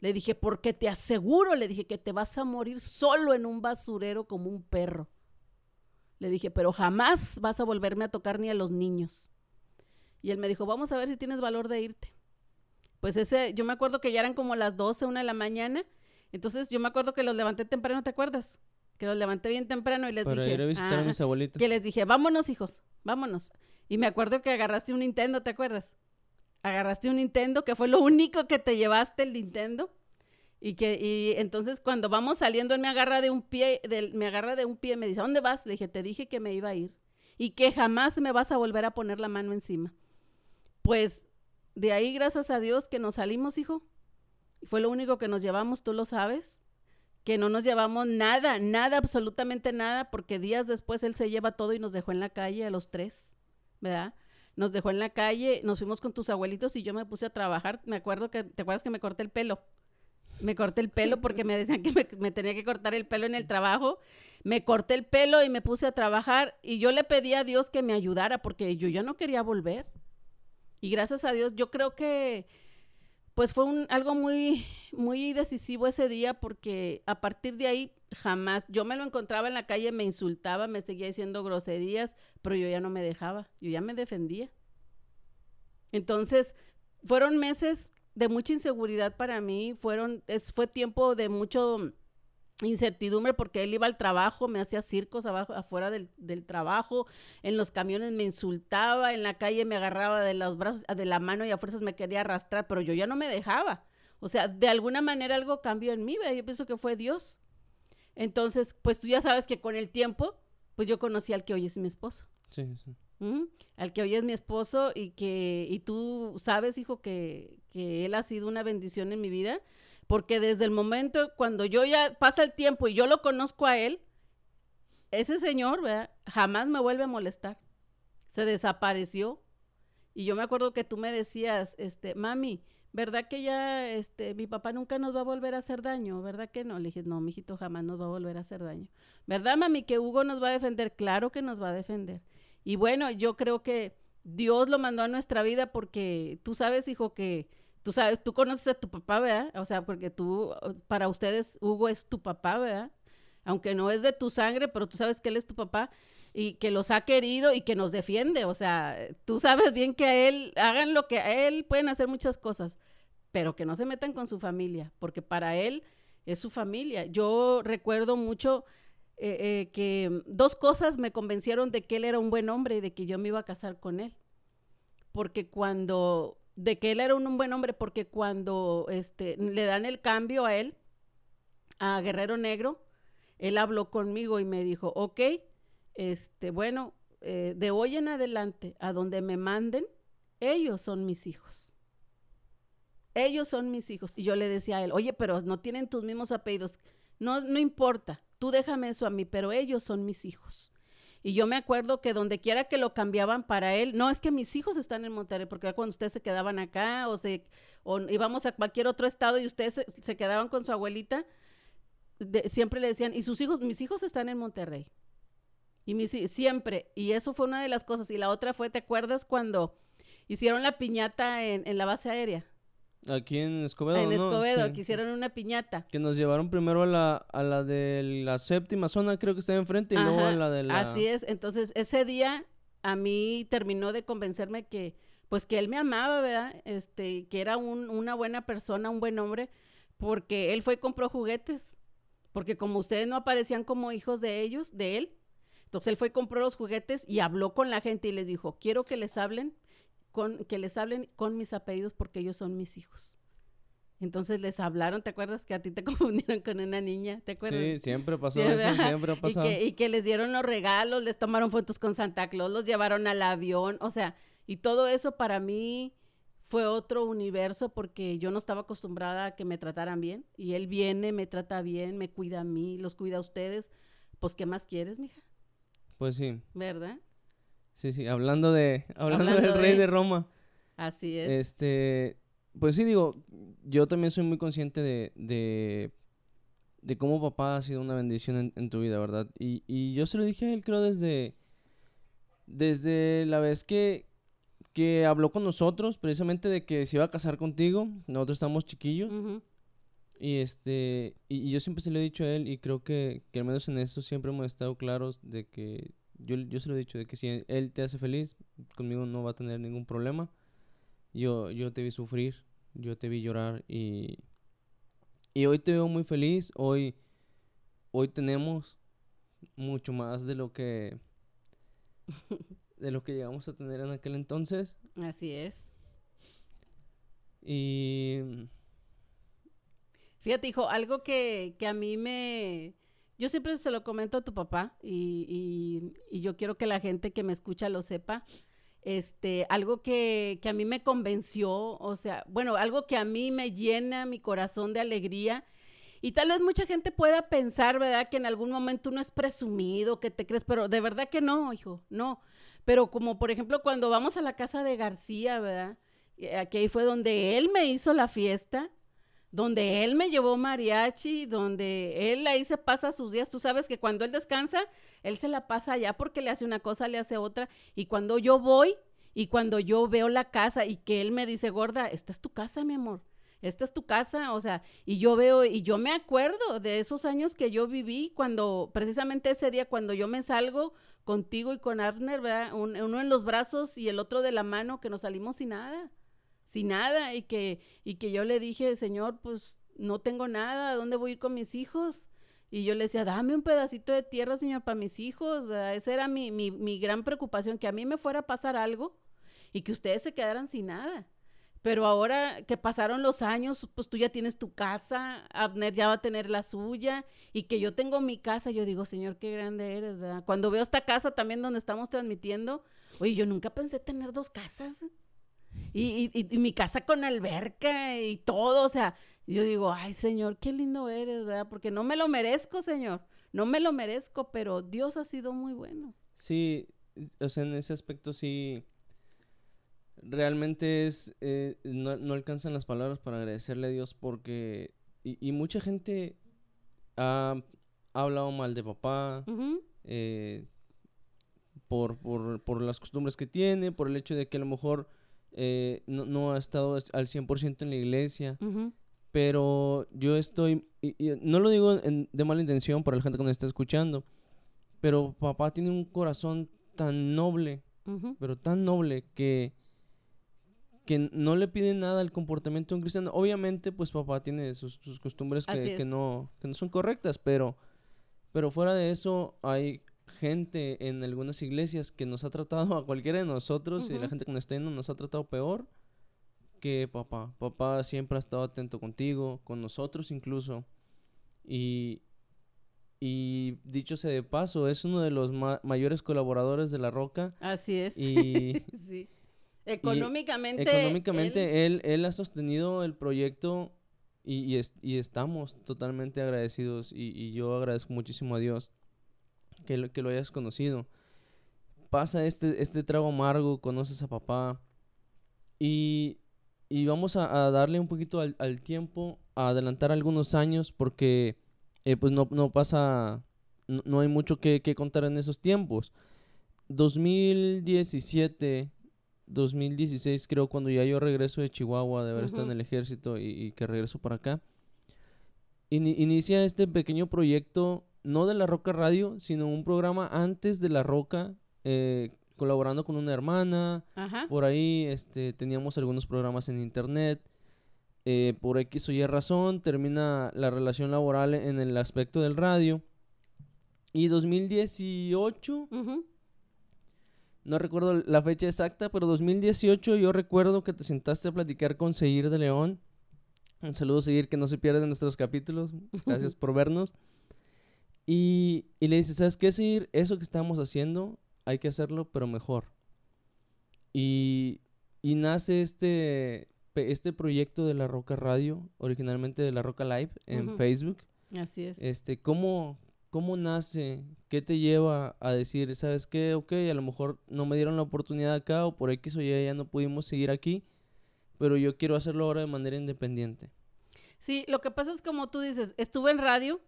Le dije, porque te aseguro, le dije que te vas a morir solo en un basurero como un perro. Le dije, pero jamás vas a volverme a tocar ni a los niños. Y él me dijo, vamos a ver si tienes valor de irte. Pues ese, yo me acuerdo que ya eran como las 12, una de la mañana. Entonces yo me acuerdo que los levanté temprano, ¿te acuerdas? Que los levanté bien temprano y les Para dije. ir a visitar a mis abuelitos. Que les dije, vámonos, hijos, vámonos. Y me acuerdo que agarraste un Nintendo, ¿te acuerdas? Agarraste un Nintendo, que fue lo único que te llevaste el Nintendo. Y que, y entonces cuando vamos saliendo, él me agarra de un pie, del, me agarra de un pie me dice, ¿a dónde vas? Le dije, te dije que me iba a ir. Y que jamás me vas a volver a poner la mano encima. Pues de ahí, gracias a Dios, que nos salimos, hijo. Fue lo único que nos llevamos, tú lo sabes. Que no nos llevamos nada, nada, absolutamente nada, porque días después él se lleva todo y nos dejó en la calle a los tres, ¿verdad? Nos dejó en la calle, nos fuimos con tus abuelitos y yo me puse a trabajar. Me acuerdo que, ¿te acuerdas que me corté el pelo? Me corté el pelo porque me decían que me, me tenía que cortar el pelo en el trabajo. Me corté el pelo y me puse a trabajar y yo le pedí a Dios que me ayudara porque yo ya no quería volver. Y gracias a Dios, yo creo que pues fue un, algo muy, muy decisivo ese día porque a partir de ahí jamás, yo me lo encontraba en la calle, me insultaba, me seguía diciendo groserías, pero yo ya no me dejaba, yo ya me defendía. Entonces, fueron meses de mucha inseguridad para mí, fueron, es, fue tiempo de mucho incertidumbre porque él iba al trabajo, me hacía circos abajo, afuera del, del, trabajo, en los camiones me insultaba, en la calle me agarraba de los brazos, de la mano y a fuerzas me quería arrastrar, pero yo ya no me dejaba. O sea, de alguna manera algo cambió en mí, ¿verdad? yo pienso que fue Dios. Entonces, pues tú ya sabes que con el tiempo, pues yo conocí al que hoy es mi esposo. Sí, sí. ¿Mm? Al que hoy es mi esposo y que, y tú sabes, hijo, que, que él ha sido una bendición en mi vida porque desde el momento cuando yo ya pasa el tiempo y yo lo conozco a él, ese señor jamás me vuelve a molestar. Se desapareció. Y yo me acuerdo que tú me decías, este, mami, ¿verdad que ya este, mi papá nunca nos va a volver a hacer daño? ¿Verdad que no? Le dije, no, mijito, jamás nos va a volver a hacer daño. ¿Verdad, mami, que Hugo nos va a defender? Claro que nos va a defender. Y bueno, yo creo que Dios lo mandó a nuestra vida porque tú sabes, hijo, que tú sabes, tú conoces a tu papá, ¿verdad? O sea, porque tú, para ustedes, Hugo es tu papá, ¿verdad? Aunque no es de tu sangre, pero tú sabes que él es tu papá y que los ha querido y que nos defiende. O sea, tú sabes bien que a él, hagan lo que a él, pueden hacer muchas cosas, pero que no se metan con su familia, porque para él es su familia. Yo recuerdo mucho eh, eh, que dos cosas me convencieron de que él era un buen hombre y de que yo me iba a casar con él. Porque cuando de que él era un, un, buen hombre porque cuando este, le dan el cambio a él, a Guerrero Negro, él habló conmigo y me dijo, ok, este, bueno, eh, de hoy en adelante, a donde me manden, ellos son mis hijos. Ellos son mis hijos. Y yo le decía a él, oye, pero no tienen tus mismos apellidos. No, no importa, tú déjame eso a mí, pero ellos son mis hijos. Y yo me acuerdo que donde quiera que lo cambiaban para él, no es que mis hijos están en Monterrey, porque cuando ustedes se quedaban acá o, se, o íbamos a cualquier otro estado y ustedes se, quedaban con su abuelita, siempre le decían, y sus hijos, mis hijos están en Monterrey. Y mis, siempre, y eso fue una de las cosas. Y la otra fue, ¿te acuerdas cuando hicieron la piñata en, en la base aérea? Aquí en Escobedo. En ¿no? Escobedo, sí. que hicieron una piñata. Que nos llevaron primero a la, a la de la séptima zona, creo que está enfrente, y Ajá, luego a la de la... Así es, entonces ese día a mí terminó de convencerme que, pues que él me amaba, ¿verdad? Este, que era un, una buena persona, un buen hombre, porque él fue y compró juguetes, porque como ustedes no aparecían como hijos de ellos, de él, entonces él fue y compró los juguetes y habló con la gente y les dijo, quiero que les hablen con, que les hablen con mis apellidos porque ellos son mis hijos. Entonces les hablaron, ¿te acuerdas que a ti te confundieron con una niña? ¿Te acuerdas? Sí, siempre pasó Sí, eso, siempre ha pasado. Y que, y que les dieron los regalos, les tomaron fotos con Santa Claus, los llevaron al avión, o sea, y todo eso para mí fue otro universo porque yo no estaba acostumbrada a que me trataran bien. Y él viene, me trata bien, me cuida a mí, los cuida a ustedes. Pues, ¿qué más quieres, mija? Pues sí, ¿Verdad? Sí, sí. Hablando de, hablando, Hablando del rey de- de Roma. Así es. Este, pues sí, digo, yo también soy muy consciente de, de, de cómo papá ha sido una bendición en, en tu vida, ¿verdad? Y, y yo se lo dije a él, creo, desde, desde la vez que, que habló con nosotros precisamente de que se iba a casar contigo. Nosotros estamos chiquillos. Y este, y, y yo siempre se lo he dicho a él y creo que, que al menos en eso siempre hemos estado claros de que yo, yo se lo he dicho de que si él te hace feliz, conmigo no va a tener ningún problema. Yo, yo te vi sufrir, yo te vi llorar y, y hoy te veo muy feliz. Hoy, hoy tenemos mucho más de lo que de lo que llegamos a tener en aquel entonces Así es. y Fíjate, hijo, algo que, que a mí me... Yo siempre se lo comento a tu papá y, yo quiero que la gente que me escucha lo sepa. Este, algo que, a mí me convenció, o sea, bueno, algo que a mí me llena mi corazón de alegría. Y tal vez mucha gente pueda pensar, ¿verdad? Que en algún momento uno es presumido, que te crees, pero de verdad que no, hijo, no. Pero como por ejemplo cuando vamos a la casa de García, ¿verdad? Aquí fue donde él me hizo la fiesta donde él me llevó mariachi, donde él ahí se pasa sus días. Tú sabes que cuando él descansa, él se la pasa allá porque le hace una cosa, le hace otra. Y cuando yo voy y cuando yo veo la casa y que él me dice, gorda, esta es tu casa, mi amor. Esta es tu casa, o sea, y yo veo, y yo me acuerdo de esos años que yo viví cuando, precisamente ese día, cuando yo me salgo contigo y con Abner, ¿verdad? Un- uno en los brazos y el otro de la mano, que nos salimos sin nada sin nada y que, y que yo le dije, Señor, pues no tengo nada, ¿a dónde voy a ir con mis hijos? Y yo le decía, dame un pedacito de tierra, Señor, para mis hijos, ¿verdad? Esa era mi, mi, mi gran preocupación, que a mí me fuera a pasar algo y que ustedes se quedaran sin nada. Pero ahora que pasaron los años, pues tú ya tienes tu casa, Abner ya va a tener la suya, y que yo tengo mi casa, yo digo, Señor, qué grande eres, ¿verdad? Cuando veo esta casa también donde estamos transmitiendo, oye, yo nunca pensé tener dos casas. Y, y- y mi casa con alberca y todo, o sea, yo digo, ay Señor, qué lindo eres, ¿verdad? Porque no me lo merezco, Señor, no me lo merezco, pero Dios ha sido muy bueno. Sí, o sea, en ese aspecto sí. Realmente es. eh, no, no alcanzan las palabras para agradecerle a Dios porque. Y, y mucha gente ha, ha hablado mal de papá. Eh, por, por, por las costumbres que tiene, por el hecho de que a lo mejor eh, no, no ha estado al 100% en la iglesia. Pero yo estoy, y, y no lo digo en- de mala intención para la gente que nos está escuchando, pero papá tiene un corazón tan noble, pero tan noble que, que no le pide nada al comportamiento de un cristiano. Obviamente, pues papá tiene sus, sus costumbres que, que no, que no son correctas, pero, pero fuera de eso hay gente en algunas iglesias que nos ha tratado a cualquiera de nosotros y la gente que nos está yendo nos ha tratado peor que papá. Papá siempre ha estado atento contigo, con nosotros incluso. Y, y dicho sea de paso, es uno de los ma- mayores colaboradores de La Roca. Así es. Y sí. Económicamente. económicamente él, él ha sostenido el proyecto y, y, es- y estamos totalmente agradecidos. Y, y yo agradezco muchísimo a Dios que lo, que lo hayas conocido. Pasa este, este trago amargo, conoces a papá. Y, y vamos a, a darle un poquito al, al tiempo, a adelantar algunos años, porque eh, pues no, no pasa, no, no hay mucho que, que contar en esos tiempos. 2017, 2016 creo, cuando ya yo regreso de Chihuahua, de haber estado en el ejército y, y que regreso para acá, ini- inicia este pequeño proyecto, no de La Roca Radio, sino un programa antes de La Roca, eh, colaborando con una hermana, Ajá. por ahí este, teníamos algunos programas en internet. eh, por X o Y razón termina la relación laboral en el aspecto del radio. Y 2018, Ujú. no recuerdo la fecha exacta, pero 2018 yo recuerdo que te sentaste a platicar con Seguir de León. Un saludo Seguir que no se pierden nuestros capítulos. Gracias por vernos. Y, y le dices, ¿sabes qué, Seguir? Eso que estamos haciendo hay que hacerlo, pero mejor. Y, y nace este, este proyecto de La Roca Radio, originalmente de La Roca Live en. Facebook. Así es. Este, ¿cómo, ¿Cómo nace? ¿Qué te lleva a decir, sabes qué? Ok, a lo mejor no me dieron la oportunidad acá o por X o Y ya no pudimos seguir aquí, pero yo quiero hacerlo ahora de manera independiente. Sí, lo que pasa es como tú dices, estuve en radio,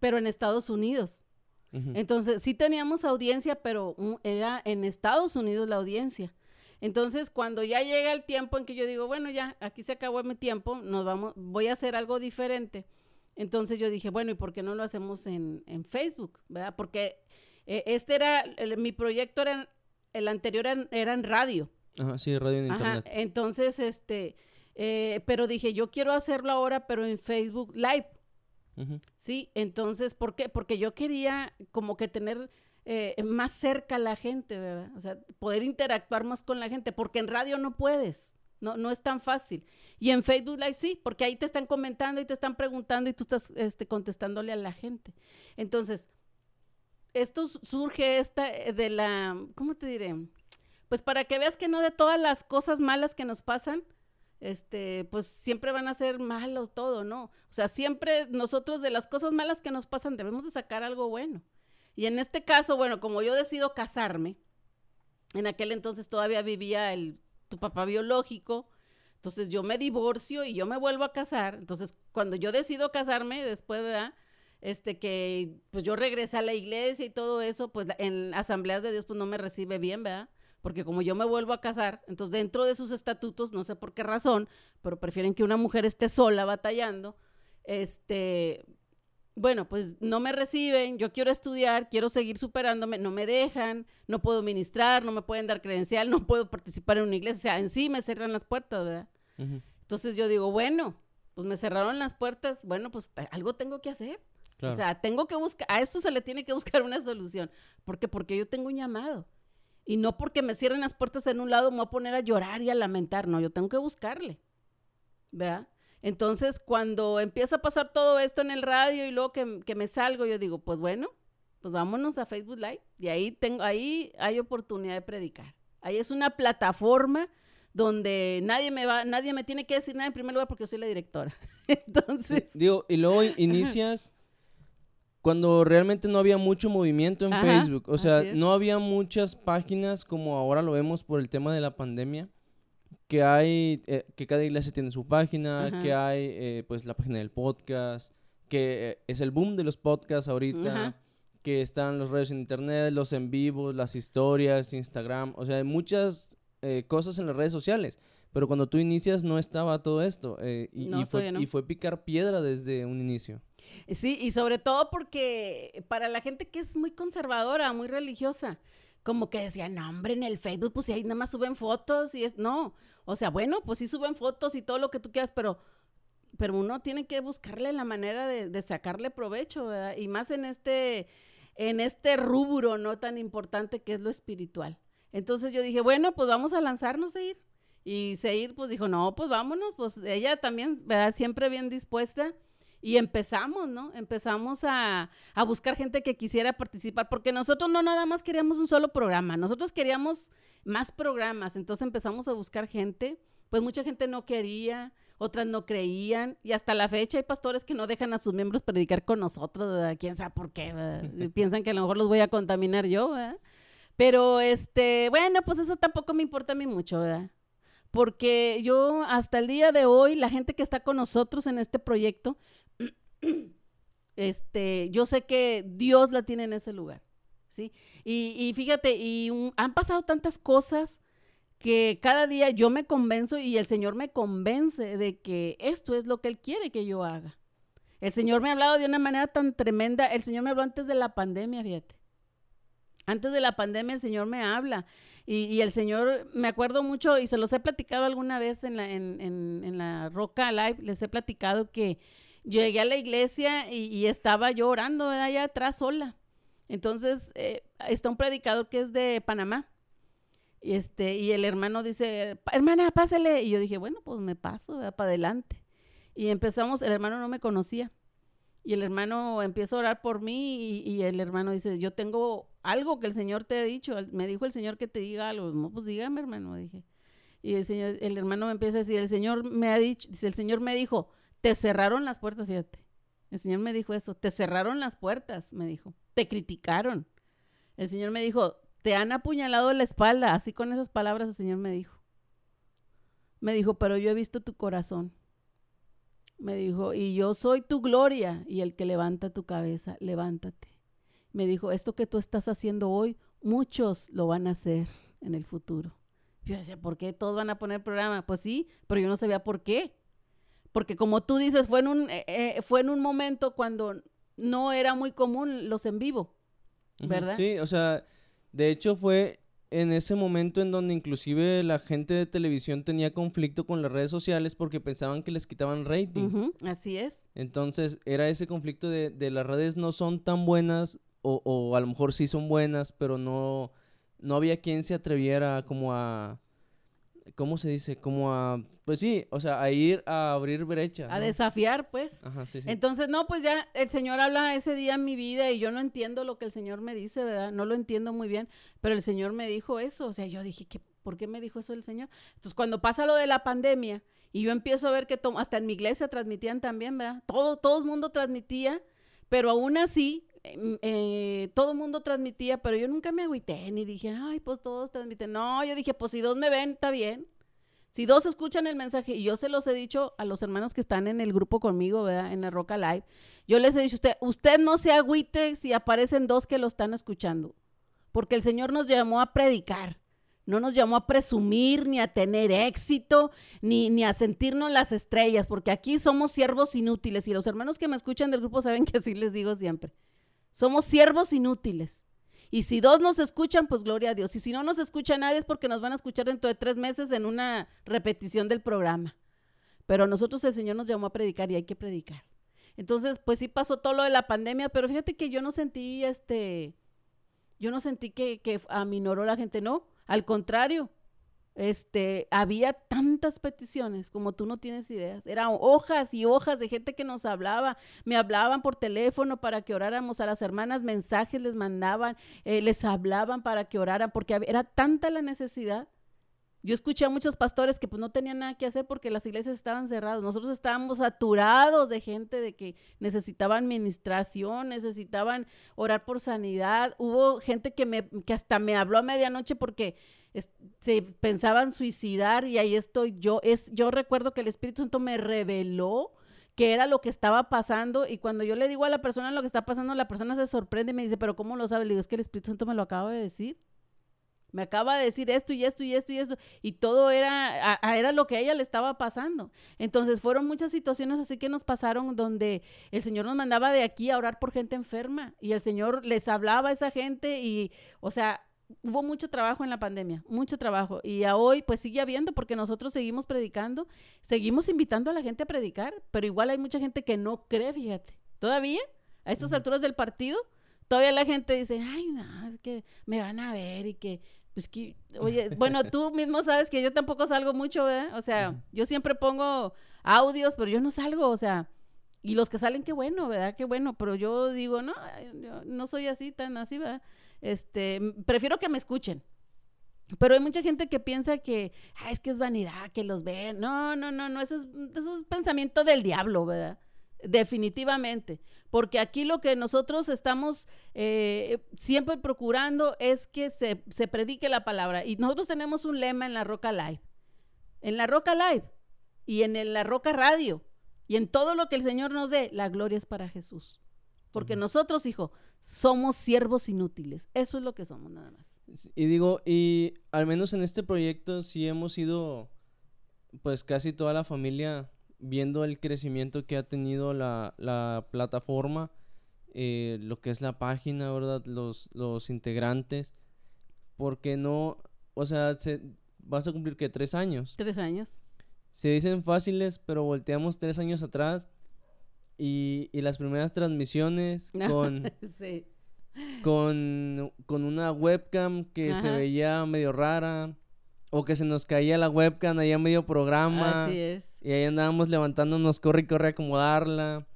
pero en Estados Unidos. Entonces, sí teníamos audiencia, pero era en Estados Unidos la audiencia. Entonces, cuando ya llega el tiempo en que yo digo, bueno, ya, aquí se acabó mi tiempo, nos vamos, voy a hacer algo diferente. Entonces yo dije, bueno, ¿y por qué no lo hacemos en, en Facebook? ¿Verdad? Porque eh, este era, mi proyecto era, el anterior era, en radio. Ajá, sí, radio en internet. Entonces, este, eh, pero dije, yo quiero hacerlo ahora, pero en Facebook Live. Sí, entonces, ¿por qué? Porque yo quería como que tener eh, más cerca a la gente, ¿verdad? O sea, poder interactuar más con la gente, porque en radio no puedes. No, no es tan fácil. Y en Facebook Live sí, porque ahí te están comentando y te están preguntando y tú estás este, contestándole a la gente. Entonces, esto surge esta eh, de la, ¿cómo te diré? Pues para que veas que no de todas las cosas malas que nos pasan, este, pues siempre van a ser malos todo, ¿no? O sea, siempre nosotros de las cosas malas que nos pasan debemos de sacar algo bueno. Y en este caso, bueno, como yo decido casarme, en aquel entonces todavía vivía el tu papá biológico. Entonces yo me divorcio y yo me vuelvo a casar. Entonces cuando yo decido casarme, después de este que pues yo regresé a la iglesia y todo eso, pues en asambleas de Dios pues no me recibe bien, ¿verdad? Porque como yo me vuelvo a casar, entonces dentro de sus estatutos, no sé por qué razón, pero prefieren que una mujer esté sola batallando, este, bueno, pues no me reciben, yo quiero estudiar, quiero seguir superándome, no me dejan, no puedo ministrar, no me pueden dar credencial, no puedo participar en una iglesia, o sea, en sí me cierran las puertas, ¿verdad? Entonces yo digo, bueno, pues me cerraron las puertas, bueno, pues algo tengo que hacer. O sea, tengo que buscar, a esto se le tiene que buscar una solución. ¿Por qué? Porque yo tengo un llamado. Y no porque me cierren las puertas en un lado me voy a poner a llorar y a lamentar, no, yo tengo que buscarle. ¿Verdad? Entonces, cuando empieza a pasar todo esto en el radio y luego que, me salgo, yo digo, pues bueno, pues vámonos a Facebook Live. Y ahí, tengo, ahí hay oportunidad de predicar. Ahí es una plataforma donde nadie me va, nadie me tiene que decir nada en primer lugar porque yo soy la directora. Entonces. digo, y luego inicias cuando realmente no había mucho movimiento en Facebook. O sea, no había muchas páginas como ahora lo vemos por el tema de la pandemia que hay, eh, que cada iglesia tiene su página, que hay eh, pues la página del podcast, que eh, es el boom de los podcasts ahorita, que están los redes en internet, los en vivos, las historias, Instagram, o sea, hay muchas cosas en las redes sociales. Pero cuando tú inicias no estaba todo esto y, fue, y fue picar piedra desde un inicio. Sí, y sobre todo porque para la gente que es muy conservadora, muy religiosa, como que decía, no, hombre, en el Facebook, pues si ahí nada más suben fotos y es, no, o sea, bueno, pues sí suben fotos y todo lo que tú quieras, pero, pero uno tiene que buscarle la manera de, sacarle provecho, ¿verdad? Y más en este, en este rubro no tan importante que es lo espiritual. Entonces yo dije, bueno, pues vamos a lanzarnos a ir. Y Seir pues dijo, no, pues vámonos, pues ella también, ¿verdad? Siempre bien dispuesta. Y empezamos, ¿no? Empezamos a, a, buscar gente que quisiera participar, porque nosotros no nada más queríamos un solo programa, nosotros queríamos más programas, entonces empezamos a buscar gente, pues mucha gente no quería, otras no creían, y hasta la fecha hay pastores que no dejan a sus miembros predicar con nosotros, ¿verdad? quién sabe por qué, piensan que a lo mejor los voy a contaminar yo, ¿verdad? Pero, este, bueno, pues eso tampoco me importa a mí mucho, ¿verdad? Porque yo hasta el día de hoy, la gente que está con nosotros en este proyecto, este, yo sé que Dios la tiene en ese lugar, ¿sí? Y, fíjate, y han pasado tantas cosas que cada día yo me convenzo y el Señor me convence de que esto es lo que Él quiere que yo haga. El Señor me ha hablado de una manera tan tremenda. El Señor me habló antes de la pandemia, fíjate. Antes de la pandemia el Señor me habla. Y, el Señor, me acuerdo mucho, y se los he platicado alguna vez en la, en, en la Roca Live, les he platicado que llegué a la iglesia y, estaba yo orando allá atrás sola. Entonces, eh, está un predicador que es de Panamá. Y, este, y el hermano dice, hermana, pásele. Y yo dije, bueno, pues me paso, para adelante. Y empezamos, el hermano no me conocía. Y el hermano empieza a orar por mí y, el hermano dice, yo tengo algo que el Señor te ha dicho. Me dijo el Señor que te diga algo. No, pues dígame, hermano, dije. Y el, señor, el hermano me empieza a decir, el Señor me ha dicho, dice, el Señor me dijo, te cerraron las puertas, fíjate. El Señor me dijo eso, te cerraron las puertas, me dijo. Te criticaron. El Señor me dijo, te han apuñalado la espalda. Así con esas palabras el Señor me dijo. Me dijo, pero yo he visto tu corazón. Me dijo, y yo soy tu gloria y el que levanta tu cabeza, levántate. Me dijo, esto que tú estás haciendo hoy, muchos lo van a hacer en el futuro. Yo decía, ¿por qué todos van a poner programa? Pues sí, pero yo no sabía por qué. Porque como tú dices, fue en un, eh, eh, fue en un momento cuando no era muy común los en vivo, ¿verdad? Sí, o sea, de hecho fue en ese momento en donde inclusive la gente de televisión tenía conflicto con las redes sociales porque pensaban que les quitaban rating. así es. Entonces era ese conflicto de, de las redes no son tan buenas o, o, a lo mejor sí son buenas, pero no, no había quien se atreviera como a... ¿Cómo se dice? Como a pues sí, o sea, a ir a abrir brecha. A desafiar, pues. Ajá, sí, sí. Entonces, no, pues ya el Señor habla ese día en mi vida y yo no entiendo lo que el Señor me dice, ¿verdad? No lo entiendo muy bien, pero el Señor me dijo eso. O sea, yo dije, ¿qué, ¿por qué me dijo eso el Señor? Entonces, cuando pasa lo de la pandemia y yo empiezo a ver que hasta en mi iglesia transmitían también, ¿verdad? Todo, todo el mundo transmitía, pero aún así em, eh, todo el mundo transmitía, pero yo nunca me agüité ni dije, ay, pues todos transmiten. No, yo dije, pues si dos me ven, está bien. Si dos escuchan el mensaje, y yo se los he dicho a los hermanos que están en el grupo conmigo, ¿verdad? En la Roca Live, yo les he dicho, usted, usted no se agüite si aparecen dos que lo están escuchando, porque el Señor nos llamó a predicar, no nos llamó a presumir, ni a tener éxito, ni, ni a sentirnos las estrellas, porque aquí somos siervos inútiles, y los hermanos que me escuchan del grupo saben que así les digo siempre, somos siervos inútiles. Y si dos nos escuchan, pues gloria a Dios. Y si no nos escucha nadie es porque nos van a escuchar dentro de tres meses en una repetición del programa. Pero nosotros el Señor nos llamó a predicar y hay que predicar. Entonces, pues sí pasó todo lo de la pandemia, pero fíjate que yo no sentí este, yo no sentí que, que aminoró la gente, no, al contrario, este, había tantas peticiones como tú no tienes ideas. Eran hojas y hojas de gente que nos hablaba. Me hablaban por teléfono para que oráramos a las hermanas, mensajes les mandaban, eh, les hablaban para que oraran, porque era tanta la necesidad. Yo escuché a muchos pastores que pues no tenían nada que hacer porque las iglesias estaban cerradas. Nosotros estábamos saturados de gente de que necesitaban administración, necesitaban orar por sanidad. Hubo gente que me que hasta me habló a medianoche porque se pensaban suicidar y ahí estoy yo. Es, yo recuerdo que el Espíritu Santo me reveló qué era lo que estaba pasando y cuando yo le digo a la persona lo que está pasando, la persona se sorprende y me dice, pero ¿cómo lo sabe? Le digo, es que el Espíritu Santo me lo acaba de decir. Me acaba de decir esto y esto y esto y esto. Y todo era, era lo que a ella le estaba pasando. Entonces fueron muchas situaciones así que nos pasaron donde el Señor nos mandaba de aquí a orar por gente enferma. Y el Señor les hablaba a esa gente y, o sea, hubo mucho trabajo en la pandemia, mucho trabajo. Y a hoy, pues sigue habiendo, porque nosotros seguimos predicando, seguimos invitando a la gente a predicar, pero igual hay mucha gente que no cree, fíjate. Todavía, a estas alturas del partido, todavía la gente dice, ay, no, es que me van a ver y que, pues que, oye, bueno, tú mismo sabes que yo tampoco salgo mucho, ¿verdad? O sea, yo siempre pongo audios, pero yo no salgo, o sea, y los que salen, qué bueno, ¿verdad? Qué bueno, pero yo digo, no, yo no soy así, tan así, ¿verdad? Este, prefiero que me escuchen. Pero hay mucha gente que piensa que es que es vanidad, que los ven. No, no, no, no, eso es, eso es pensamiento del diablo, ¿verdad? Definitivamente. Porque aquí lo que nosotros estamos eh, siempre procurando es que se, se predique la palabra. Y nosotros tenemos un lema en la Roca Live. En la Roca Live y en la Roca Radio y en todo lo que el Señor nos dé, la gloria es para Jesús. Porque nosotros, hijo, somos siervos inútiles. Eso es lo que somos nada más. Y digo, y al menos en este proyecto sí hemos ido, pues casi toda la familia viendo el crecimiento que ha tenido la, la plataforma, eh, lo que es la página, ¿verdad? Los, los integrantes. Porque no, o sea, se, vas a cumplir que tres años. Tres años. Se dicen fáciles, pero volteamos tres años atrás y, y las primeras transmisiones con, con, con, una webcam que se veía medio rara. O que se nos caía la webcam ahí a medio programa. Así es. Y ahí andábamos levantándonos, corre y corre a acomodarla.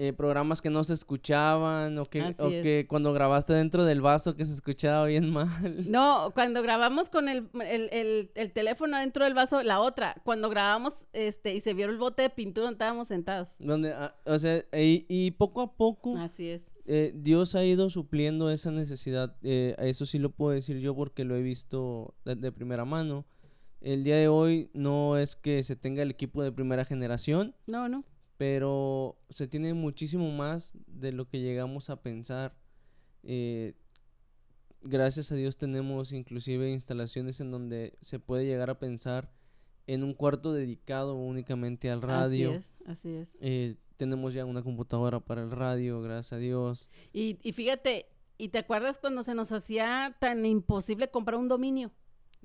Eh, programas que no se escuchaban o que, o que cuando grabaste dentro del vaso que se escuchaba bien mal. No, cuando grabamos con el, el, el, teléfono dentro del vaso, la otra, cuando grabamos este y se vio el bote de pintura donde estábamos sentados. Donde, ah, o sea, y, poco a poco. Así es. Eh, Dios ha ido supliendo esa necesidad. Eh, eso sí lo puedo decir yo porque lo he visto de primera mano. El día de hoy no es que se tenga el equipo de primera generación. No, no pero se tiene muchísimo más de lo que llegamos a pensar. Eh, gracias a Dios tenemos inclusive instalaciones en donde se puede llegar a pensar en un cuarto dedicado únicamente al radio. Así es, así es. Eh, tenemos ya una computadora para el radio, gracias a Dios. Y, y fíjate, ¿y te acuerdas cuando se nos hacía tan imposible comprar un dominio?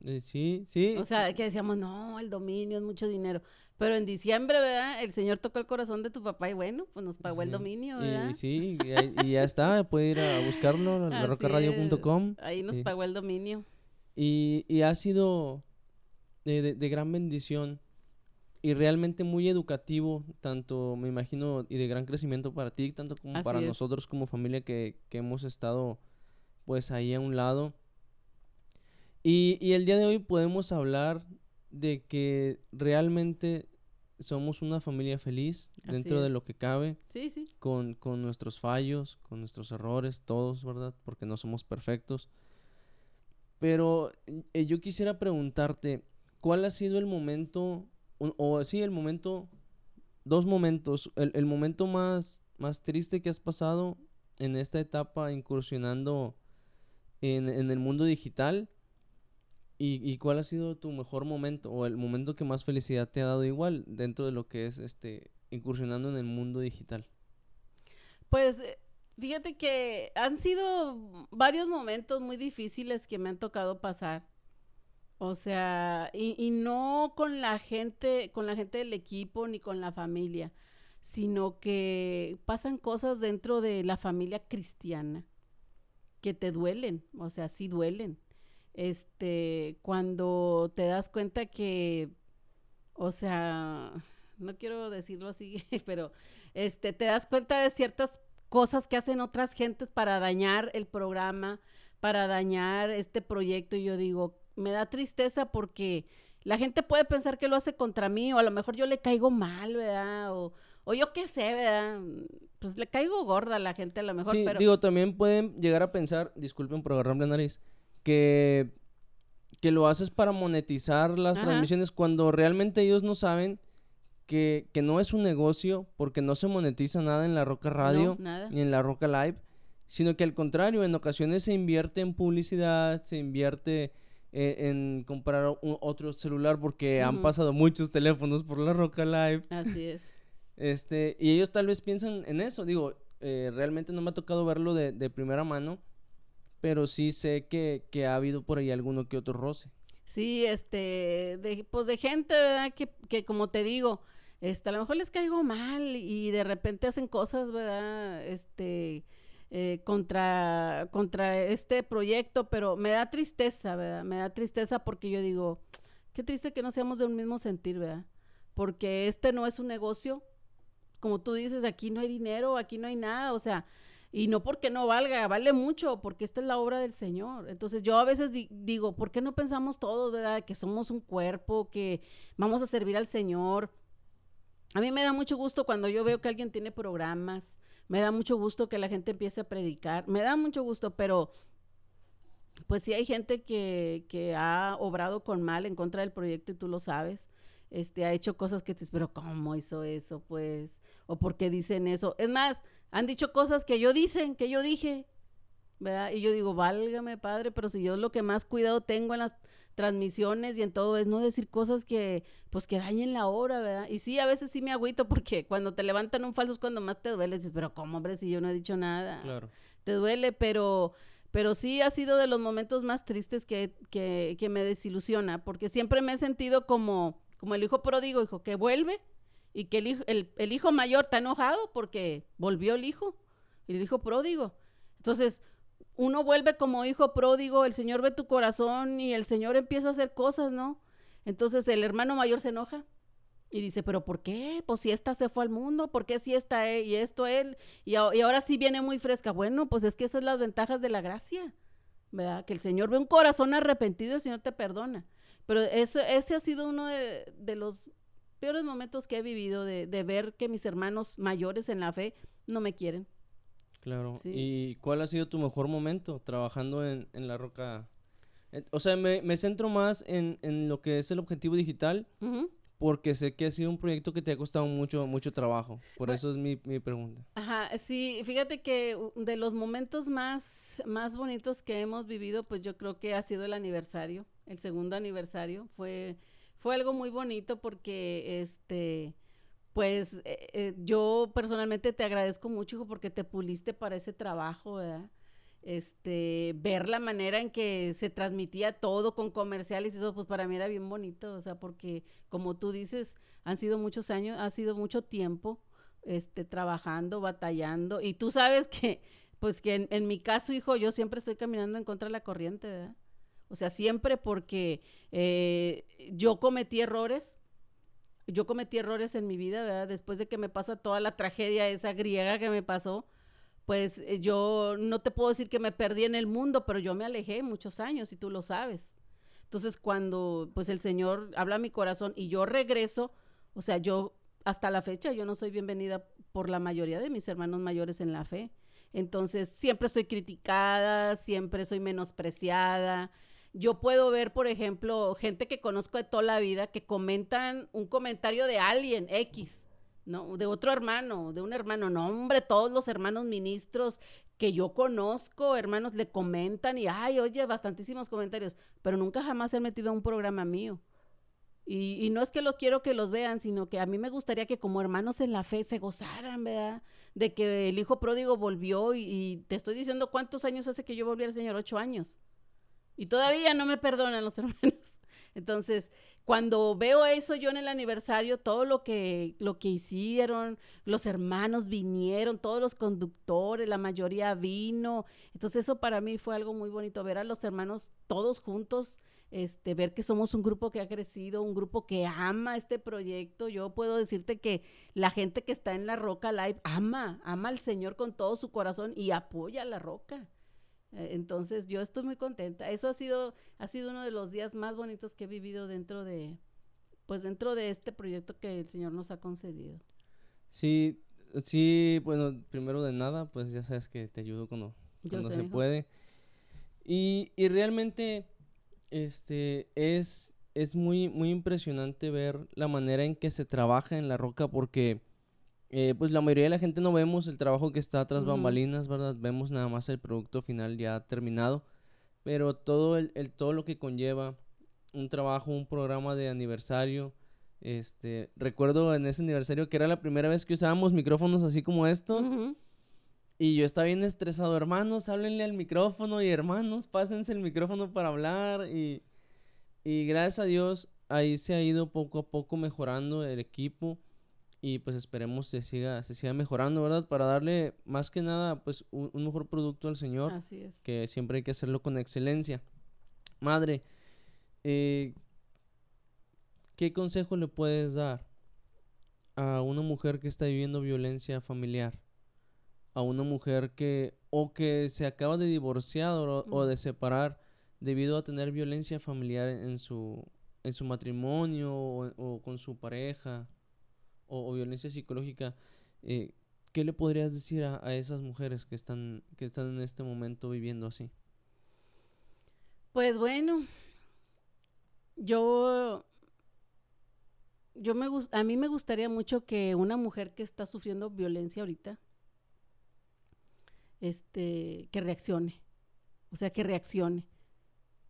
Eh, sí, sí. O sea, que decíamos, no, el dominio es mucho dinero. Pero en diciembre, ¿verdad? El Señor tocó el corazón de tu papá y bueno, pues nos pagó el dominio, ¿verdad? Y, sí, y, ya está, puede ir a buscarlo, es, Ahí nos Sí. pagó el dominio. Y, y ha sido de, de- de gran bendición y realmente muy educativo, tanto me imagino, y de gran crecimiento para ti, tanto como Así para es. nosotros como familia que, que hemos estado pues ahí a un lado. Y, y el día de hoy podemos hablar de que realmente somos una familia feliz Así dentro de lo que cabe, Sí, sí. con, con nuestros fallos, con nuestros errores, todos, ¿verdad? Porque no somos perfectos. Pero eh, yo quisiera preguntarte, ¿cuál ha sido el momento, o sí, el momento, dos momentos, el, el momento más, más triste que has pasado en esta etapa incursionando en, en el mundo digital? ¿Y, y cuál ha sido tu mejor momento o el momento que más felicidad te ha dado igual dentro de lo que es este incursionando en el mundo digital? Pues eh, fíjate que han sido varios momentos muy difíciles que me han tocado pasar. O sea, y, y no con la gente, con la gente del equipo ni con la familia, sino que pasan cosas dentro de la familia cristiana que te duelen, o sea, sí duelen. Este, cuando te das cuenta que, o sea, no quiero decirlo así, pero este, te das cuenta de ciertas cosas que hacen otras gentes para dañar el programa, para dañar este proyecto. Y yo digo, me da tristeza porque la gente puede pensar que lo hace contra mí, o a lo mejor yo le caigo mal, ¿verdad? O, o yo qué sé, ¿verdad? Pues le caigo gorda a la gente a lo mejor, sí, pero digo, también pueden llegar a pensar, disculpen por agarrarme la nariz, que, que lo haces para monetizar las Ajá. transmisiones cuando realmente ellos no saben que, que no es un negocio porque no se monetiza nada en la Roca Radio no, ni en la Roca Live, sino que al contrario, en ocasiones se invierte en publicidad, se invierte eh, en comprar un- otro celular porque han pasado muchos teléfonos por la Roca Live. Así es. Este, y ellos tal vez piensan en eso. Digo, eh, realmente no me ha tocado verlo de, de primera mano, pero sí sé que, que ha habido por ahí alguno que otro roce. Sí, este, de, pues de gente, ¿verdad? Que, que como te digo, este, a lo mejor les caigo mal y de repente hacen cosas, ¿verdad? Este, eh, contra, contra este proyecto, pero me da tristeza, ¿verdad? Me da tristeza porque yo digo, qué triste que no seamos de un mismo sentir, ¿verdad? Porque este no es un negocio, como tú dices, aquí no hay dinero, aquí no hay nada, o sea, y no porque no valga, vale mucho, porque esta es la obra del Señor. Entonces yo a veces di- digo, ¿por qué no pensamos todos, verdad? Que somos un cuerpo, que vamos a servir al Señor. A mí me da mucho gusto cuando yo veo que alguien tiene programas, me da mucho gusto que la gente empiece a predicar, me da mucho gusto, pero pues sí hay gente que, que ha obrado con mal en contra del proyecto y tú lo sabes. Este, ha hecho cosas que te pero ¿cómo hizo eso? Pues, o por qué dicen eso. Es más, han dicho cosas que yo dicen, que yo dije, ¿verdad? Y yo digo, válgame, padre, pero si yo lo que más cuidado tengo en las transmisiones y en todo es no decir cosas que, pues, que dañen la obra, ¿verdad? Y sí, a veces sí me agüito porque cuando te levantan un falso es cuando más te duele. Dices, pero ¿cómo, hombre, si yo no he dicho nada? Claro. te duele, pero, pero sí ha sido de los momentos más tristes que, que, que me desilusiona, porque siempre me he sentido como, como el hijo pródigo, hijo, que vuelve y que el hijo, el, el hijo mayor está enojado porque volvió el hijo, el hijo pródigo. Entonces, uno vuelve como hijo pródigo, el Señor ve tu corazón y el Señor empieza a hacer cosas, ¿no? Entonces el hermano mayor se enoja y dice, pero ¿por qué? Pues si esta se fue al mundo, ¿por qué si esta e- y esto él? Y, ahora sí viene muy fresca. Bueno, pues es que esas son las ventajas de la gracia, ¿verdad? Que el Señor ve un corazón arrepentido y el Señor te perdona. Pero eso, ese ha sido uno de, de los peores momentos que he vivido, de, de ver que mis hermanos mayores en la fe no me quieren. Claro. Sí. ¿Y cuál ha sido tu mejor momento trabajando en, en la roca? Eh, O sea, me, me centro más en, en lo que es el objetivo digital, porque sé que ha sido un proyecto que te ha costado mucho, mucho trabajo. Por eso es mi, mi, pregunta. Ajá, sí, fíjate que de los momentos más, más bonitos que hemos vivido, pues yo creo que ha sido el aniversario, el segundo aniversario. Fue, fue algo muy bonito porque, este, pues eh, eh, yo personalmente te agradezco mucho, hijo, porque te puliste para ese trabajo, ¿verdad? este, ver la manera en que se transmitía todo con comerciales y eso, pues para mí era bien bonito, o sea, porque como tú dices, han sido muchos años, ha sido mucho tiempo, este, trabajando, batallando, y tú sabes que, pues que en, mi caso, hijo, yo siempre estoy caminando en contra de la corriente, ¿verdad? O sea, siempre porque eh, yo cometí errores, yo cometí errores en mi vida, ¿verdad? Después de que me pasa toda la tragedia esa griega que me pasó, pues eh, yo no te puedo decir que me perdí en el mundo, pero yo me alejé muchos años y tú lo sabes. Entonces cuando pues el Señor habla a mi corazón y yo regreso, o sea, yo hasta la fecha yo no soy bienvenida por la mayoría de mis hermanos mayores en la fe. Entonces siempre estoy criticada, siempre soy menospreciada. Yo puedo ver, por ejemplo, gente que conozco de toda la vida que comentan un comentario de alguien X ¿no? De otro hermano, de un hermano, no, hombre, todos los hermanos ministros que yo conozco, hermanos, le comentan y, ay, oye, bastantísimos comentarios, pero nunca jamás se han metido a un programa mío. Y, y, no es que lo quiero que los vean, sino que a mí me gustaría que como hermanos en la fe se gozaran, ¿verdad? De que el hijo pródigo volvió y, y te estoy diciendo cuántos años hace que yo volví al Señor, ocho años. Y todavía no me perdonan los hermanos. Entonces, cuando veo eso yo en el aniversario, todo lo que, lo que hicieron, los hermanos vinieron, todos los conductores, la mayoría vino. Entonces eso para mí fue algo muy bonito, ver a los hermanos todos juntos, este, ver que somos un grupo que ha crecido, un grupo que ama este proyecto. Yo puedo decirte que la gente que está en la Roca Live ama, ama al Señor con todo su corazón y apoya a la Roca. Eh, entonces yo estoy muy contenta. Eso ha sido, ha sido uno de los días más bonitos que he vivido dentro de, pues dentro de este proyecto que el Señor nos ha concedido. Sí, sí, bueno, primero de nada, pues ya sabes que te ayudo cuando, cuando se puede. Y, y realmente, este, es, es muy, muy impresionante ver la manera en que se trabaja en la roca porque eh, pues la mayoría de la gente no vemos el trabajo que está tras bambalinas, ¿verdad? Vemos nada más el producto final ya terminado, pero todo el, todo lo que conlleva un trabajo, un programa de aniversario, este, recuerdo en ese aniversario que era la primera vez que usábamos micrófonos así como estos. Y yo estaba bien estresado, hermanos, háblenle al micrófono y hermanos, pásense el micrófono para hablar. Y, y gracias a Dios, ahí se ha ido poco a poco mejorando el equipo y pues esperemos se siga se siga mejorando verdad para darle más que nada pues un, mejor producto al señor así es. que siempre hay que hacerlo con excelencia. Madre eh, qué consejo le puedes dar a una mujer que está viviendo violencia familiar a una mujer que o que se acaba de divorciar o, de separar debido a tener violencia familiar en su en su matrimonio o con su pareja o, violencia psicológica, eh, ¿qué le podrías decir a, esas mujeres que están, que están en este momento viviendo así? Pues bueno, yo, yo me a mí me gustaría mucho que una mujer que está sufriendo violencia ahorita, este, que reaccione, o sea, que reaccione,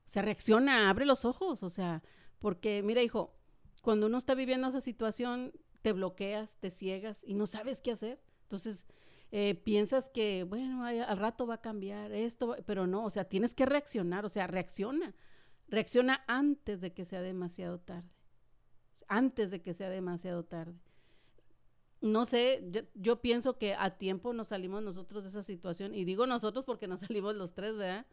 o sea, reacciona, abre los ojos, o sea, porque mira, hijo, cuando uno está viviendo esa situación, te bloqueas, te ciegas y no sabes qué hacer. Entonces, eh, piensas que, bueno, al rato va a cambiar esto, pero no, o sea, tienes que reaccionar, o sea, reacciona. Reacciona antes de que sea demasiado tarde. Antes de que sea demasiado tarde. No sé, yo, yo pienso que a tiempo nos salimos nosotros de esa situación. Y digo nosotros porque nos salimos los tres, ¿verdad?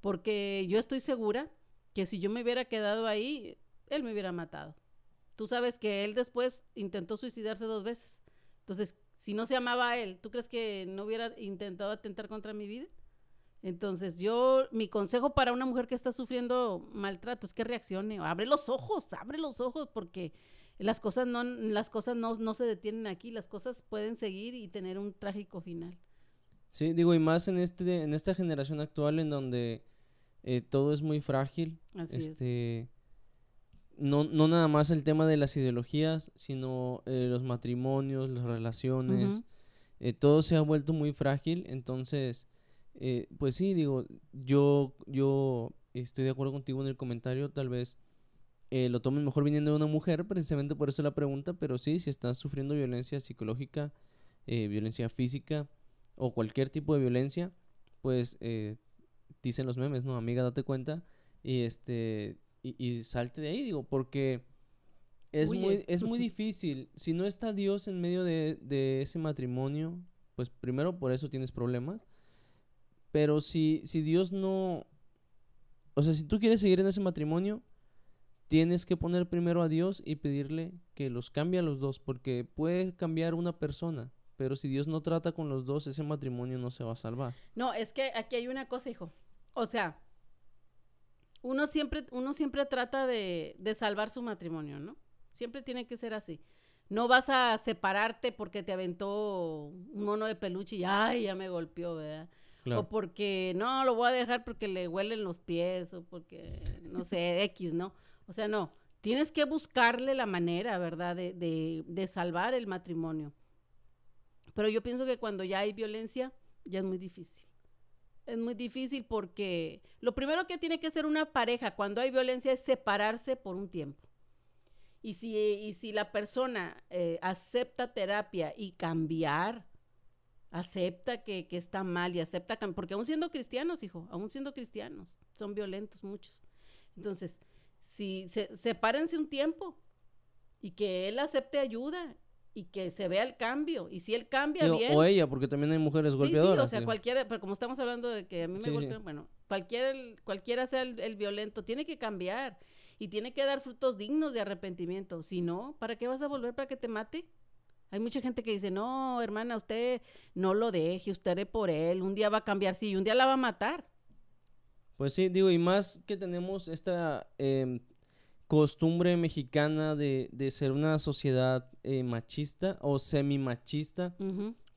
Porque yo estoy segura que si yo me hubiera quedado ahí, él me hubiera matado. Tú sabes que él después intentó suicidarse dos veces. Entonces, si no se amaba a él, ¿tú crees que no hubiera intentado atentar contra mi vida? Entonces, yo, mi consejo para una mujer que está sufriendo maltrato es que reaccione, abre los ojos, abre los ojos, porque las cosas no, las cosas no, no se detienen aquí, las cosas pueden seguir y tener un trágico final. Sí, digo, y más en este, en esta generación actual en donde eh, todo es muy frágil. Así este, no, no nada más el tema de las ideologías, sino eh, los matrimonios, las relaciones, eh, todo se ha vuelto muy frágil, entonces, eh, pues sí, digo, yo, yo estoy de acuerdo contigo en el comentario, tal vez eh, lo tomen mejor viniendo de una mujer, precisamente por eso la pregunta, pero sí, si estás sufriendo violencia psicológica, eh, violencia física o cualquier tipo de violencia, pues eh, dicen los memes, ¿no? Amiga, date cuenta. Y este y, y salte de ahí, digo, porque es muy es muy difícil. Si no está Dios en medio de, de ese matrimonio, pues primero por eso tienes problemas. Pero si, si Dios no... O sea, si tú quieres seguir en ese matrimonio, tienes que poner primero a Dios y pedirle que los cambie a los dos, porque puede cambiar una persona, pero si Dios no trata con los dos, ese matrimonio no se va a salvar. No, es que aquí hay una cosa, hijo. O sea, uno siempre, uno siempre trata de, de salvar su matrimonio, ¿no? Siempre tiene que ser así. No vas a separarte porque te aventó un mono de peluche y ay, ya me golpeó, ¿verdad? Claro. O porque no, lo voy a dejar porque le huelen los pies o porque, no sé, X, ¿no? O sea, no. Tienes que buscarle la manera, ¿verdad? De, de, de salvar el matrimonio. Pero yo pienso que cuando ya hay violencia, ya es muy difícil. Es muy difícil porque lo primero que tiene que hacer una pareja cuando hay violencia es separarse por un tiempo. Y si, y si la persona eh, acepta terapia y cambiar, acepta que, que está mal y acepta, porque aún siendo cristianos, hijo, aún siendo cristianos, son violentos muchos. Entonces, si se, sepárense un tiempo y que él acepte ayuda y que se vea el cambio. Y si él cambia Digo, bien. o ella, porque también hay mujeres Sí, sí, golpeadoras. o sea, cualquiera, pero como estamos hablando de que a mí me Sí, sí. golpean, bueno, cualquiera, cualquiera sea el, el violento, tiene que cambiar y tiene que dar frutos dignos de arrepentimiento. Si no, ¿para qué vas a volver para que te mate? Hay mucha gente que dice, no, hermana, usted no lo deje, usted haré por él, un día va a cambiar, sí, y un día la va a matar. Pues sí, digo, y más que tenemos esta em, costumbre mexicana de, de ser una sociedad eh, machista o semi-machista,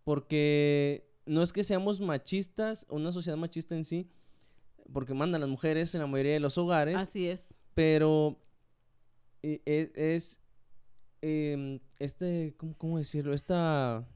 porque no es que seamos machistas, una sociedad machista en sí, porque mandan las mujeres en la mayoría de los hogares, Así es. pero eh, e- es, em, este, ¿cómo, cómo decirlo? Esta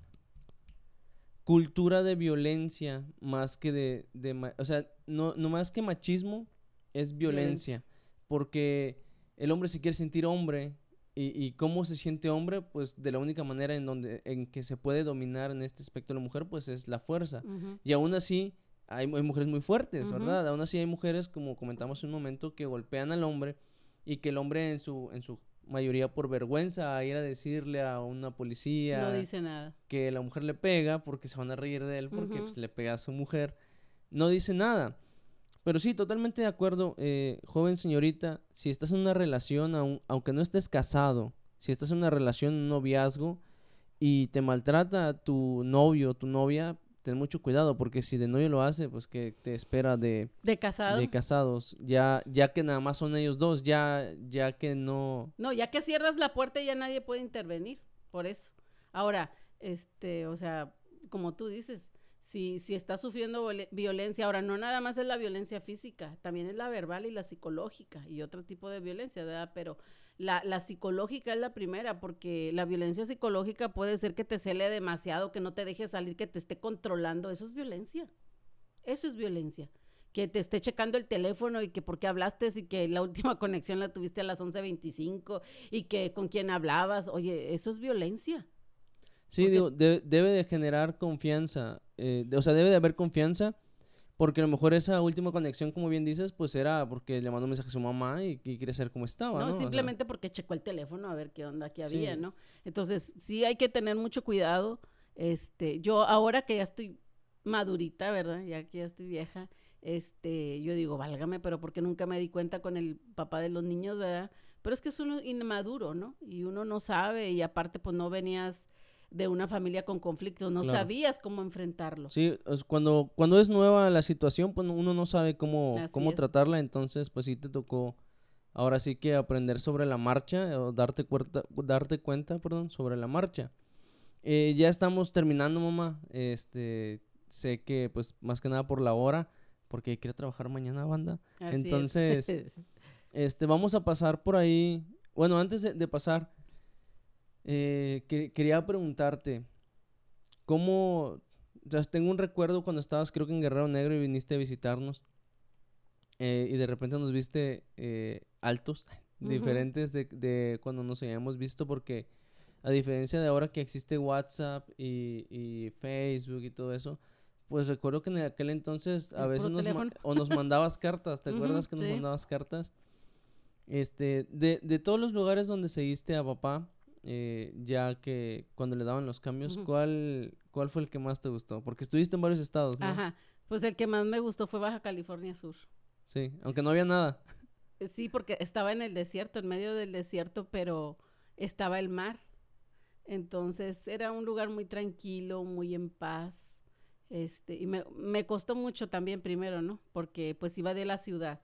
cultura de violencia más que de, de o sea, no, no más que machismo, es violencia, porque el hombre se quiere sentir hombre y, y cómo se siente hombre, pues de la única manera en donde en que se puede dominar en este aspecto la mujer, pues es la fuerza. Y aún así, hay, hay mujeres muy fuertes. ¿verdad? Aún así hay mujeres, como comentamos un momento, que golpean al hombre y que el hombre en su, en su mayoría por vergüenza a ir a decirle a una policía No dice nada. que la mujer le pega porque se van a reír de él porque pues, le pega a su mujer, no dice nada. Pero sí, totalmente de acuerdo, eh, joven señorita, si estás en una relación, aun- aunque no estés casado, si estás en una relación, un noviazgo, y te maltrata tu novio o tu novia, ten mucho cuidado, porque si de novio lo hace, pues que te espera de, De casado. de casados, ya, ya que nada más son ellos dos, ya, ya que no... No, ya que cierras la puerta ya nadie puede intervenir, por eso. Ahora, este, o sea, como tú dices, si, si estás sufriendo violencia, ahora no nada más es la violencia física, también es la verbal y la psicológica y otro tipo de violencia, ¿verdad? Pero la, la psicológica es la primera, porque la violencia psicológica puede ser que te cele demasiado, que no te deje salir, que te esté controlando, eso es violencia. Eso es violencia. Que te esté checando el teléfono y que por qué hablaste y que la última conexión la tuviste a las 11.25 y que con quién hablabas. Oye, eso es violencia. Sí, Porque- digo, de- debe de generar confianza, eh, de- o sea, debe de haber confianza, porque a lo mejor esa última conexión, como bien dices, pues era porque le mandó un mensaje a su mamá y, y quiere saber cómo estaba, No, ¿no? O sea, simplemente porque checó el teléfono a ver qué onda que había, Sí. ¿no? Entonces, sí hay que tener mucho cuidado. Este, yo ahora que ya estoy madurita, ¿verdad? Ya que ya estoy vieja, este, yo digo, válgame, pero porque nunca me di cuenta con el papá de los niños, ¿verdad? Pero es que es uno inmaduro, ¿no? Y uno no sabe y aparte pues no venías de una familia con conflictos, no Claro. sabías cómo enfrentarlo. Sí, cuando, cuando es nueva la situación, pues uno no sabe cómo, Así cómo es. tratarla, entonces pues sí te tocó ahora sí que aprender sobre la marcha o darte cuenta, darte cuenta, perdón, sobre la marcha. Eh, ya estamos terminando, mamá. Este, sé que pues más que nada por la hora, porque a trabajar mañana, banda. Así es. Entonces, Este, vamos a pasar por ahí bueno, antes de, pasar, eh, quería preguntarte, ¿cómo, o tengo un recuerdo cuando estabas creo que en Guerrero Negro y viniste a visitarnos eh, y de repente nos viste eh, altos, diferentes de, de, cuando nos habíamos visto porque a diferencia de ahora que existe WhatsApp y, Facebook y todo eso, pues recuerdo que en aquel entonces a veces nos, o nos mandabas cartas, ¿te acuerdas que nos mandabas cartas? Este, de, de todos los lugares donde seguiste a papá, eh, ya que cuando le daban los cambios, ¿cuál, ¿cuál fue el que más te gustó? Porque estuviste en varios estados, ¿no? Ajá, pues el que más me gustó fue Baja California Sur. Sí, aunque no había nada. Sí, porque estaba en el desierto, en medio del desierto, pero estaba el mar. Entonces era un lugar muy tranquilo, muy en paz. Este, y me, me costó mucho también primero, ¿no? Porque pues iba de la ciudad.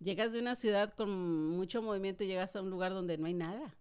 Llegas de una ciudad con mucho movimiento y llegas a un lugar donde no hay nada.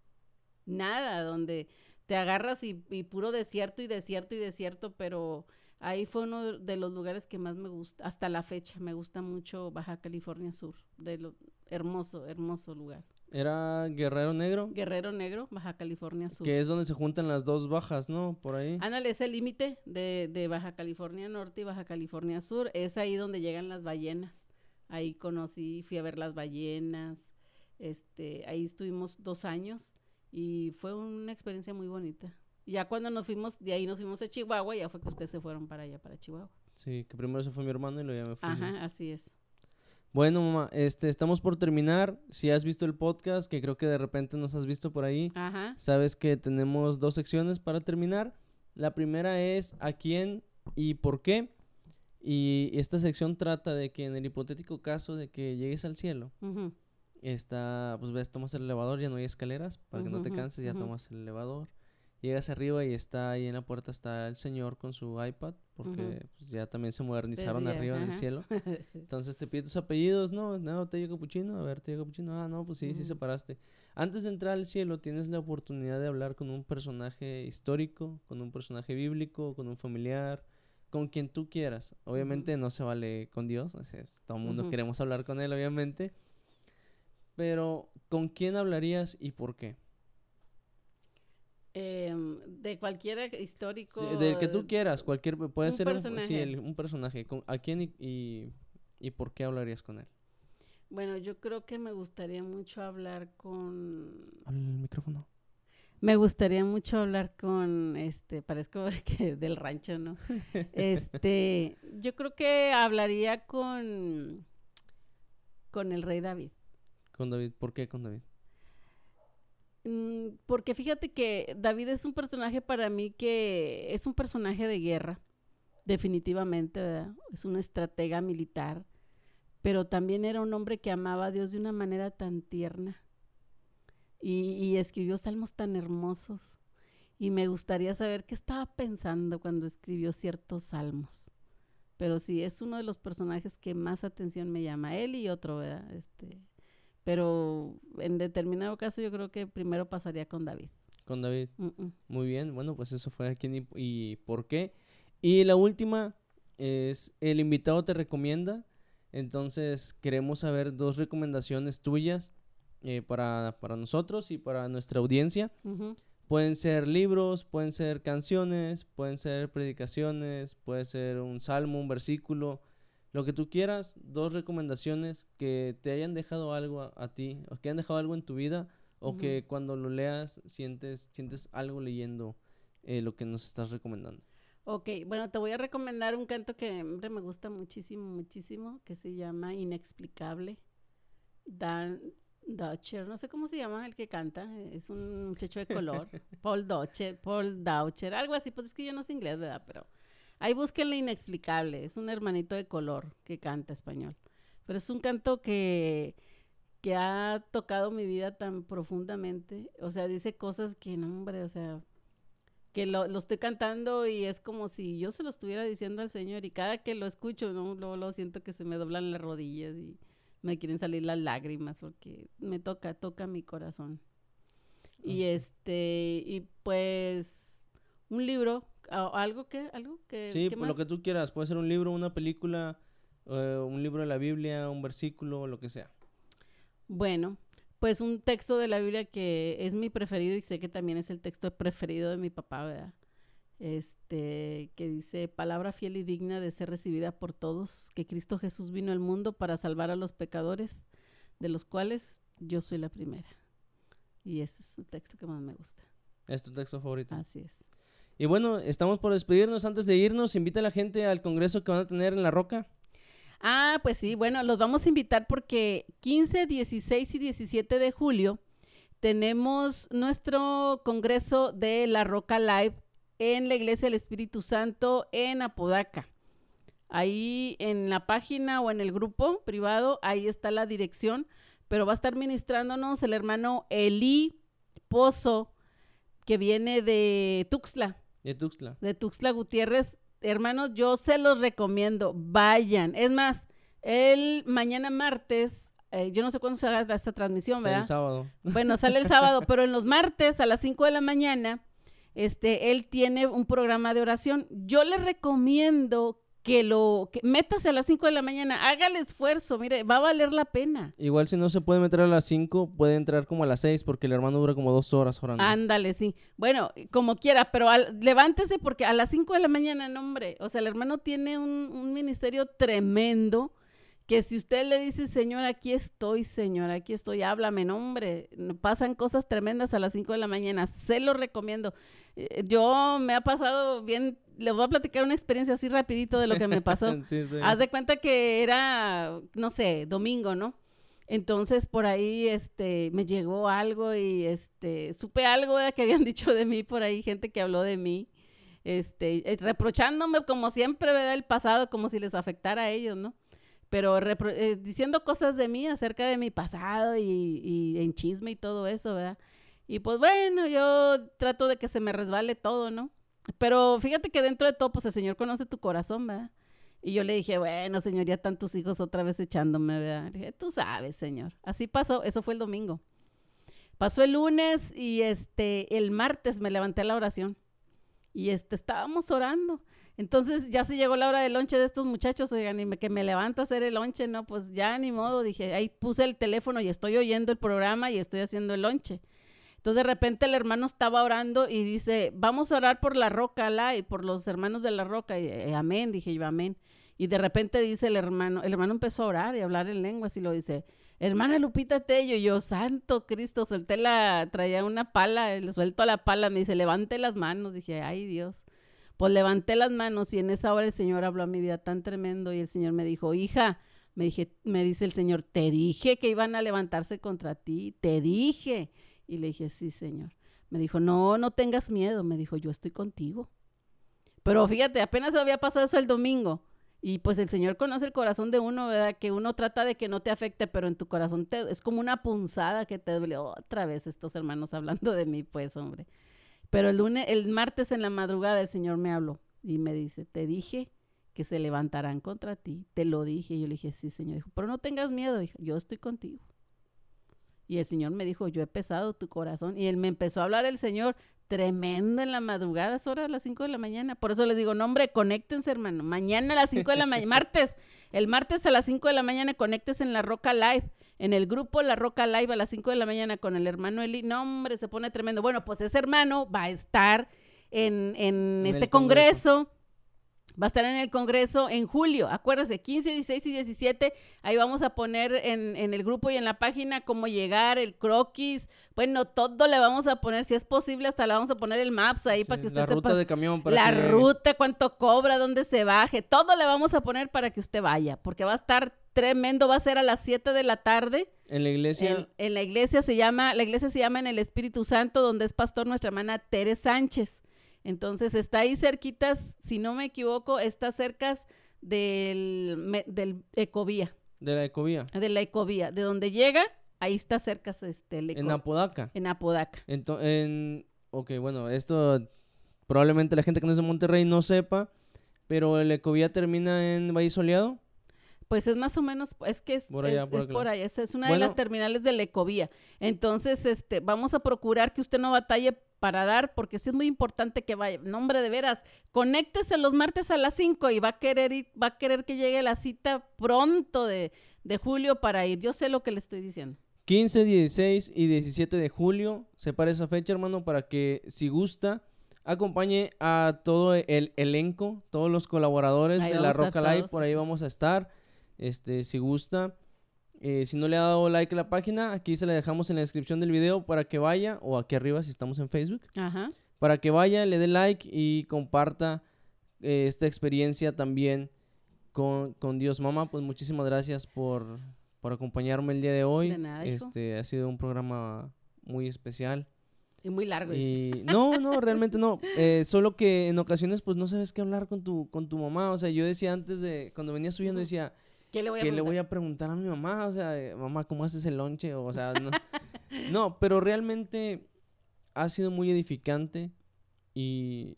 Nada, donde te agarras y, y puro desierto y desierto y desierto, pero ahí fue uno de los lugares que más me gusta, hasta la fecha, me gusta mucho Baja California Sur, de lo hermoso, hermoso lugar. ¿Era Guerrero Negro? Guerrero Negro, Baja California Sur. Que es donde se juntan las dos bajas, ¿no? Por ahí. Ándale, es el límite de, de, Baja California Norte y Baja California Sur. Es ahí donde llegan las ballenas. Ahí conocí, fui a ver las ballenas. Este, ahí estuvimos dos años y fue una experiencia muy bonita. Ya cuando nos fuimos, de ahí nos fuimos a Chihuahua, ya fue que ustedes se fueron para allá, para Chihuahua. Sí, que primero se fue mi hermano y luego ya me fui. Ajá, así es. Bueno, mamá, este, estamos por terminar. Si has visto el podcast, que creo que de repente nos has visto por ahí, sabes que tenemos dos secciones para terminar. La primera es a quién y por qué. Y esta sección trata de que en el hipotético caso de que llegues al cielo, está, pues ves, tomas el elevador, ya no hay escaleras, para que no te canses, ya tomas el elevador. Llegas arriba y está ahí en la puerta está el señor con su iPad, porque pues, ya también se modernizaron arriba en el cielo. Entonces te pide tus apellidos, no, no, te digo capuchino, a ver, te digo capuchino, ah, no, pues sí, sí separaste. Antes de entrar al cielo tienes la oportunidad de hablar con un personaje histórico, con un personaje bíblico, con un familiar, con quien tú quieras. Obviamente no se vale con Dios, todo el mundo queremos hablar con él, obviamente. Pero, ¿con quién hablarías y por qué? Em, de cualquier histórico. del que tú quieras, cualquier, puede ser Un, personaje. ¿A quién y, y, por qué hablarías con él? Bueno, yo creo que me gustaría mucho hablar con... el micrófono. Me gustaría mucho hablar con, este, parezco que del rancho, ¿no? Este, yo creo que hablaría con, con el rey David. ¿Por qué con David? Mm, porque fíjate que David es un personaje para mí que es un personaje de guerra, definitivamente, es una estratega militar, pero también era un hombre que amaba a Dios de una manera tan tierna y, escribió salmos tan hermosos. Y me gustaría saber qué estaba pensando cuando escribió ciertos salmos. Pero sí, es uno de los personajes que más atención me llama. Él y otro, ¿verdad? Este, pero en determinado caso yo creo que primero pasaría con David. Con David. Muy bien, bueno, pues eso fue aquí y, y por qué. Y la última es, el invitado te recomienda, entonces queremos saber dos recomendaciones tuyas eh, para, para, nosotros y para nuestra audiencia. Pueden ser libros, pueden ser canciones, pueden ser predicaciones, puede ser un salmo, un versículo, lo que tú quieras, dos recomendaciones que te hayan dejado algo a, ti, o que hayan dejado algo en tu vida, o que cuando lo leas sientes, sientes algo leyendo eh, lo que nos estás recomendando. Ok, bueno, te voy a recomendar un canto que me gusta muchísimo, muchísimo, que se llama Inexplicable. Dan Dutcher, no sé cómo se llama el que canta, es un muchacho de color, Paul Dutcher, Paul Dutcher, algo así, pues es que yo no sé inglés, ¿verdad? Pero Ahí busquen inexplicable. Es un hermanito de color que canta español. Pero es un canto que, que ha tocado mi vida tan profundamente. O sea, dice cosas que, no, hombre, o sea, que lo, estoy cantando y es como si yo se lo estuviera diciendo al Señor. Y cada que lo escucho, ¿no? luego, lo siento que se me doblan las rodillas y me quieren salir las lágrimas porque me toca, toca mi corazón. Y este, y pues, un libro ¿Algo que? ¿Algo que? Sí, por lo que tú quieras. Puede ser un libro, una película, eh, un libro de la Biblia, un versículo, lo que sea. Bueno, Pues un texto de la Biblia que es mi preferido y sé que también es el texto preferido de mi papá, ¿verdad? Este, que dice, palabra fiel y digna de ser recibida por todos, que Cristo Jesús vino al mundo para salvar a los pecadores, de los cuales yo soy la primera. Y ese es el texto que más me gusta. Es tu texto favorito. Así es. Y bueno, estamos por despedirnos. Antes de irnos, invita a la gente al congreso que van a tener en La Roca. Ah, pues sí, bueno, los vamos a invitar porque 15, 16 y 17 de julio tenemos nuestro congreso de La Roca Live en la Iglesia del Espíritu Santo en Apodaca. Ahí en la página o en el grupo privado, ahí está la dirección, pero va a estar ministrándonos el hermano Eli Pozo, que viene de Tuxtla. De Tuxtla. De Tuxtla Gutiérrez. Hermanos, yo se los recomiendo, vayan. Es más, el mañana martes, eh, yo no sé cuándo se haga esta transmisión, Sale ¿verdad? el sábado. Bueno, sale el sábado, pero en los martes a las 5 de la mañana, este, él tiene un programa de oración. Yo le recomiendo que lo, que métase a las 5 de la mañana, haga el esfuerzo, mire, va a valer la pena. Igual si no se puede meter a las 5, puede entrar como a las 6 porque el hermano dura como dos horas orando. Ándale, sí. Bueno, como quiera, pero al- levántese porque a las 5 de la mañana, no, hombre. O sea, el hermano tiene un, un ministerio tremendo que si usted le dice, Señor, aquí estoy, Señor, aquí estoy, háblame, no, hombre. Pasan cosas tremendas a las 5 de la mañana. Se lo recomiendo. Eh, Yo me ha pasado bien, les voy a platicar una experiencia así rapidito de lo que me pasó. Sí, sí. Haz de cuenta que era, no sé, domingo, ¿no? Entonces por ahí este me llegó algo y este supe algo ¿verdad? que habían dicho de mí por ahí, gente que habló de mí, este, eh, reprochándome como siempre, ¿verdad? El pasado, como si les afectara a ellos, ¿no? Pero repro- eh, diciendo cosas de mí acerca de mi pasado y, y en chisme y todo eso, ¿verdad? Y pues bueno, yo trato de que se me resbale todo, ¿no? Pero fíjate que dentro de todo, pues el Señor conoce tu corazón, ¿verdad? Y yo le dije, bueno, señor, ya están tus hijos otra vez echándome, ¿verdad? Dije, tú sabes, señor. Así pasó, eso fue el domingo. Pasó el lunes y este, el martes me levanté a la oración. Y este, estábamos orando. Entonces ya se llegó la hora del lonche de estos muchachos, oigan, y me, que me levanto a hacer el lonche, no, pues ya ni modo, dije, ahí puse el teléfono y estoy oyendo el programa y estoy haciendo el lonche. Entonces de repente el hermano estaba orando y dice, vamos a orar por la roca, la, y por los hermanos de la roca. Y eh, amén, dije yo, amén. Y de repente dice el hermano, el hermano empezó a orar y a hablar en lenguas y lo dice, hermana Lupita Tello, y yo, santo Cristo, solté la, traía una pala, le suelto la pala, me dice, levante las manos. Dije, ay Dios. Pues levanté las manos y en esa hora el Señor habló a mi vida tan tremendo y el Señor me dijo, hija, me, dije, me dice el Señor, te dije que iban a levantarse contra ti, te dije. Y le dije, sí, Señor. Me dijo, no, no tengas miedo. Me dijo, yo estoy contigo. Pero fíjate, apenas había pasado eso el domingo. Y pues el Señor conoce el corazón de uno, ¿verdad? Que uno trata de que no te afecte, pero en tu corazón te, es como una punzada que te duele. Otra vez estos hermanos hablando de mí, pues, hombre. Pero el lunes, el martes en la madrugada el Señor me habló y me dice, te dije que se levantarán contra ti. Te lo dije. Y yo le dije, sí, Señor. Dijo, pero no tengas miedo, hija, yo estoy contigo. Y el Señor me dijo, yo he pesado tu corazón. Y él me empezó a hablar el Señor tremendo en la madrugada, es hora de las 5 de la mañana. Por eso les digo, no, hombre, conéctense, hermano. Mañana a las 5 de la mañana, martes, el martes a las 5 de la mañana, conéctese en la Roca Live, en el grupo La Roca Live a las 5 de la mañana con el hermano Eli. No, hombre, se pone tremendo. Bueno, pues ese hermano va a estar en, en En este congreso. Va a estar en el Congreso en julio. Acuérdese, 15, 16 y 17. Ahí vamos a poner en, en el grupo y en la página cómo llegar, el croquis. Bueno, todo le vamos a poner. Si es posible, hasta le vamos a poner el maps ahí para que usted la sepa. ruta de camión para la que ruta, cuánto cobra, dónde se baje. Todo le vamos a poner para que usted vaya. Porque va a estar tremendo. Va a ser a las 7 de la tarde. En la iglesia. En, en la iglesia se llama, la iglesia se llama en el Espíritu Santo, donde es pastor nuestra hermana Tere Sánchez. Entonces está ahí cerquitas, si no me equivoco, está cerca del, me- del Ecovía, De la ecovía. de la Ecovía, de donde llega, ahí está cerca este, el En Apodaca. en Apodaca. Ento- en... Ok, bueno, esto probablemente la gente que no es de Monterrey no sepa, pero el ecovía termina en Valle Soleado. Pues es más o menos, es que es Por allá, es- por es por una Bueno. de las terminales de la Ecovía. Entonces, este, vamos a procurar que usted no batalle para dar, porque sí es muy importante que vaya. Nombre de veras, conéctese los martes a las 5 y va a querer ir- va a querer que llegue la cita pronto de, de julio para ir. Yo sé lo que le estoy diciendo. 15, 16 y 17 de julio. Separa esa fecha, hermano, para que si gusta, acompañe a todo el elenco, todos los colaboradores Ahí de la Roca Live. Por ahí vamos a estar. Este, si gusta. Eh, si no le ha dado like a la página, aquí se la dejamos en la descripción del video para que vaya, o aquí arriba si estamos en Facebook, Ajá. para que vaya, le dé like y comparta eh, esta experiencia también con, con Dios Mamá. Pues muchísimas gracias por, por acompañarme el día de hoy. De nada, hijo. este ha sido un programa muy especial. Y muy largo. Y no, no, realmente no. Eh, solo que en ocasiones pues no sabes qué hablar con tu, con tu mamá. O sea, yo decía antes de, cuando venía subiendo, decía, ¿Qué le voy a ¿qué le voy preguntar? a preguntar a mi mamá? O sea, mamá, ¿cómo haces el lonche? O sea, no. no, pero realmente ha sido muy edificante y,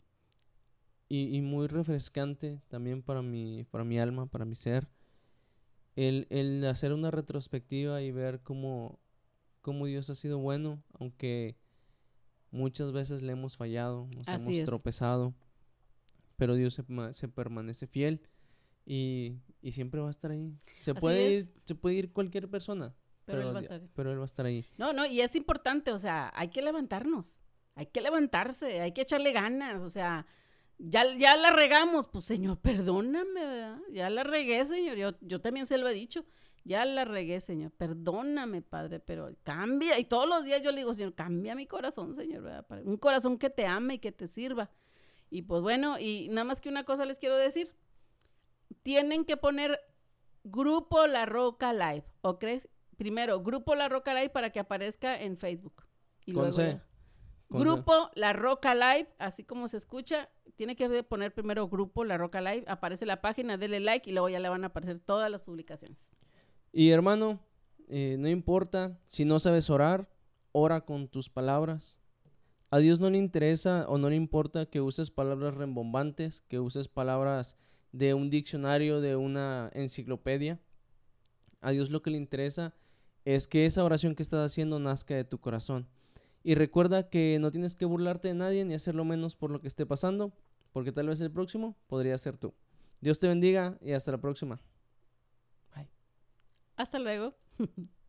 y, y muy refrescante también para mi, para mi alma, para mi ser. El, el hacer una retrospectiva y ver cómo, cómo Dios ha sido bueno, aunque muchas veces le hemos fallado, nos Así hemos es. tropezado, pero Dios se permanece fiel y, y siempre va a estar ahí. Se Así puede, es. ir, se puede ir cualquier persona, Pero él va a estar. pero él va a estar ahí. No, no, y es importante, o sea, hay que levantarnos, hay que levantarse, hay que echarle ganas, o sea, ya, ya la regamos, pues señor, perdóname, ¿verdad? ya la regué, señor, yo, yo también se lo he dicho, ya la regué, señor, perdóname, padre, pero cambia, y todos los días yo le digo, señor, cambia mi corazón, señor, ¿verdad? Un corazón que te ame y que te sirva. Y pues bueno, y nada más que una cosa les quiero decir, tienen que poner Grupo La Roca Live, ¿o crees? Primero, Grupo La Roca Live para que aparezca en Facebook. Y Con luego C. C. Grupo La Roca Live, así como se escucha, tiene que poner primero Grupo La Roca Live, aparece la página, denle like y luego ya le van a aparecer todas las publicaciones. Y hermano, eh, no importa si no sabes orar, ora con tus palabras. A Dios no le interesa o no le importa que uses palabras rembombantes, que uses palabras de un diccionario, de una enciclopedia. A Dios lo que le interesa es que esa oración que estás haciendo nazca de tu corazón. Y recuerda que no tienes que burlarte de nadie ni hacerlo menos por lo que esté pasando, porque tal vez el próximo podría ser tú. Dios te bendiga y hasta la próxima. Hasta luego.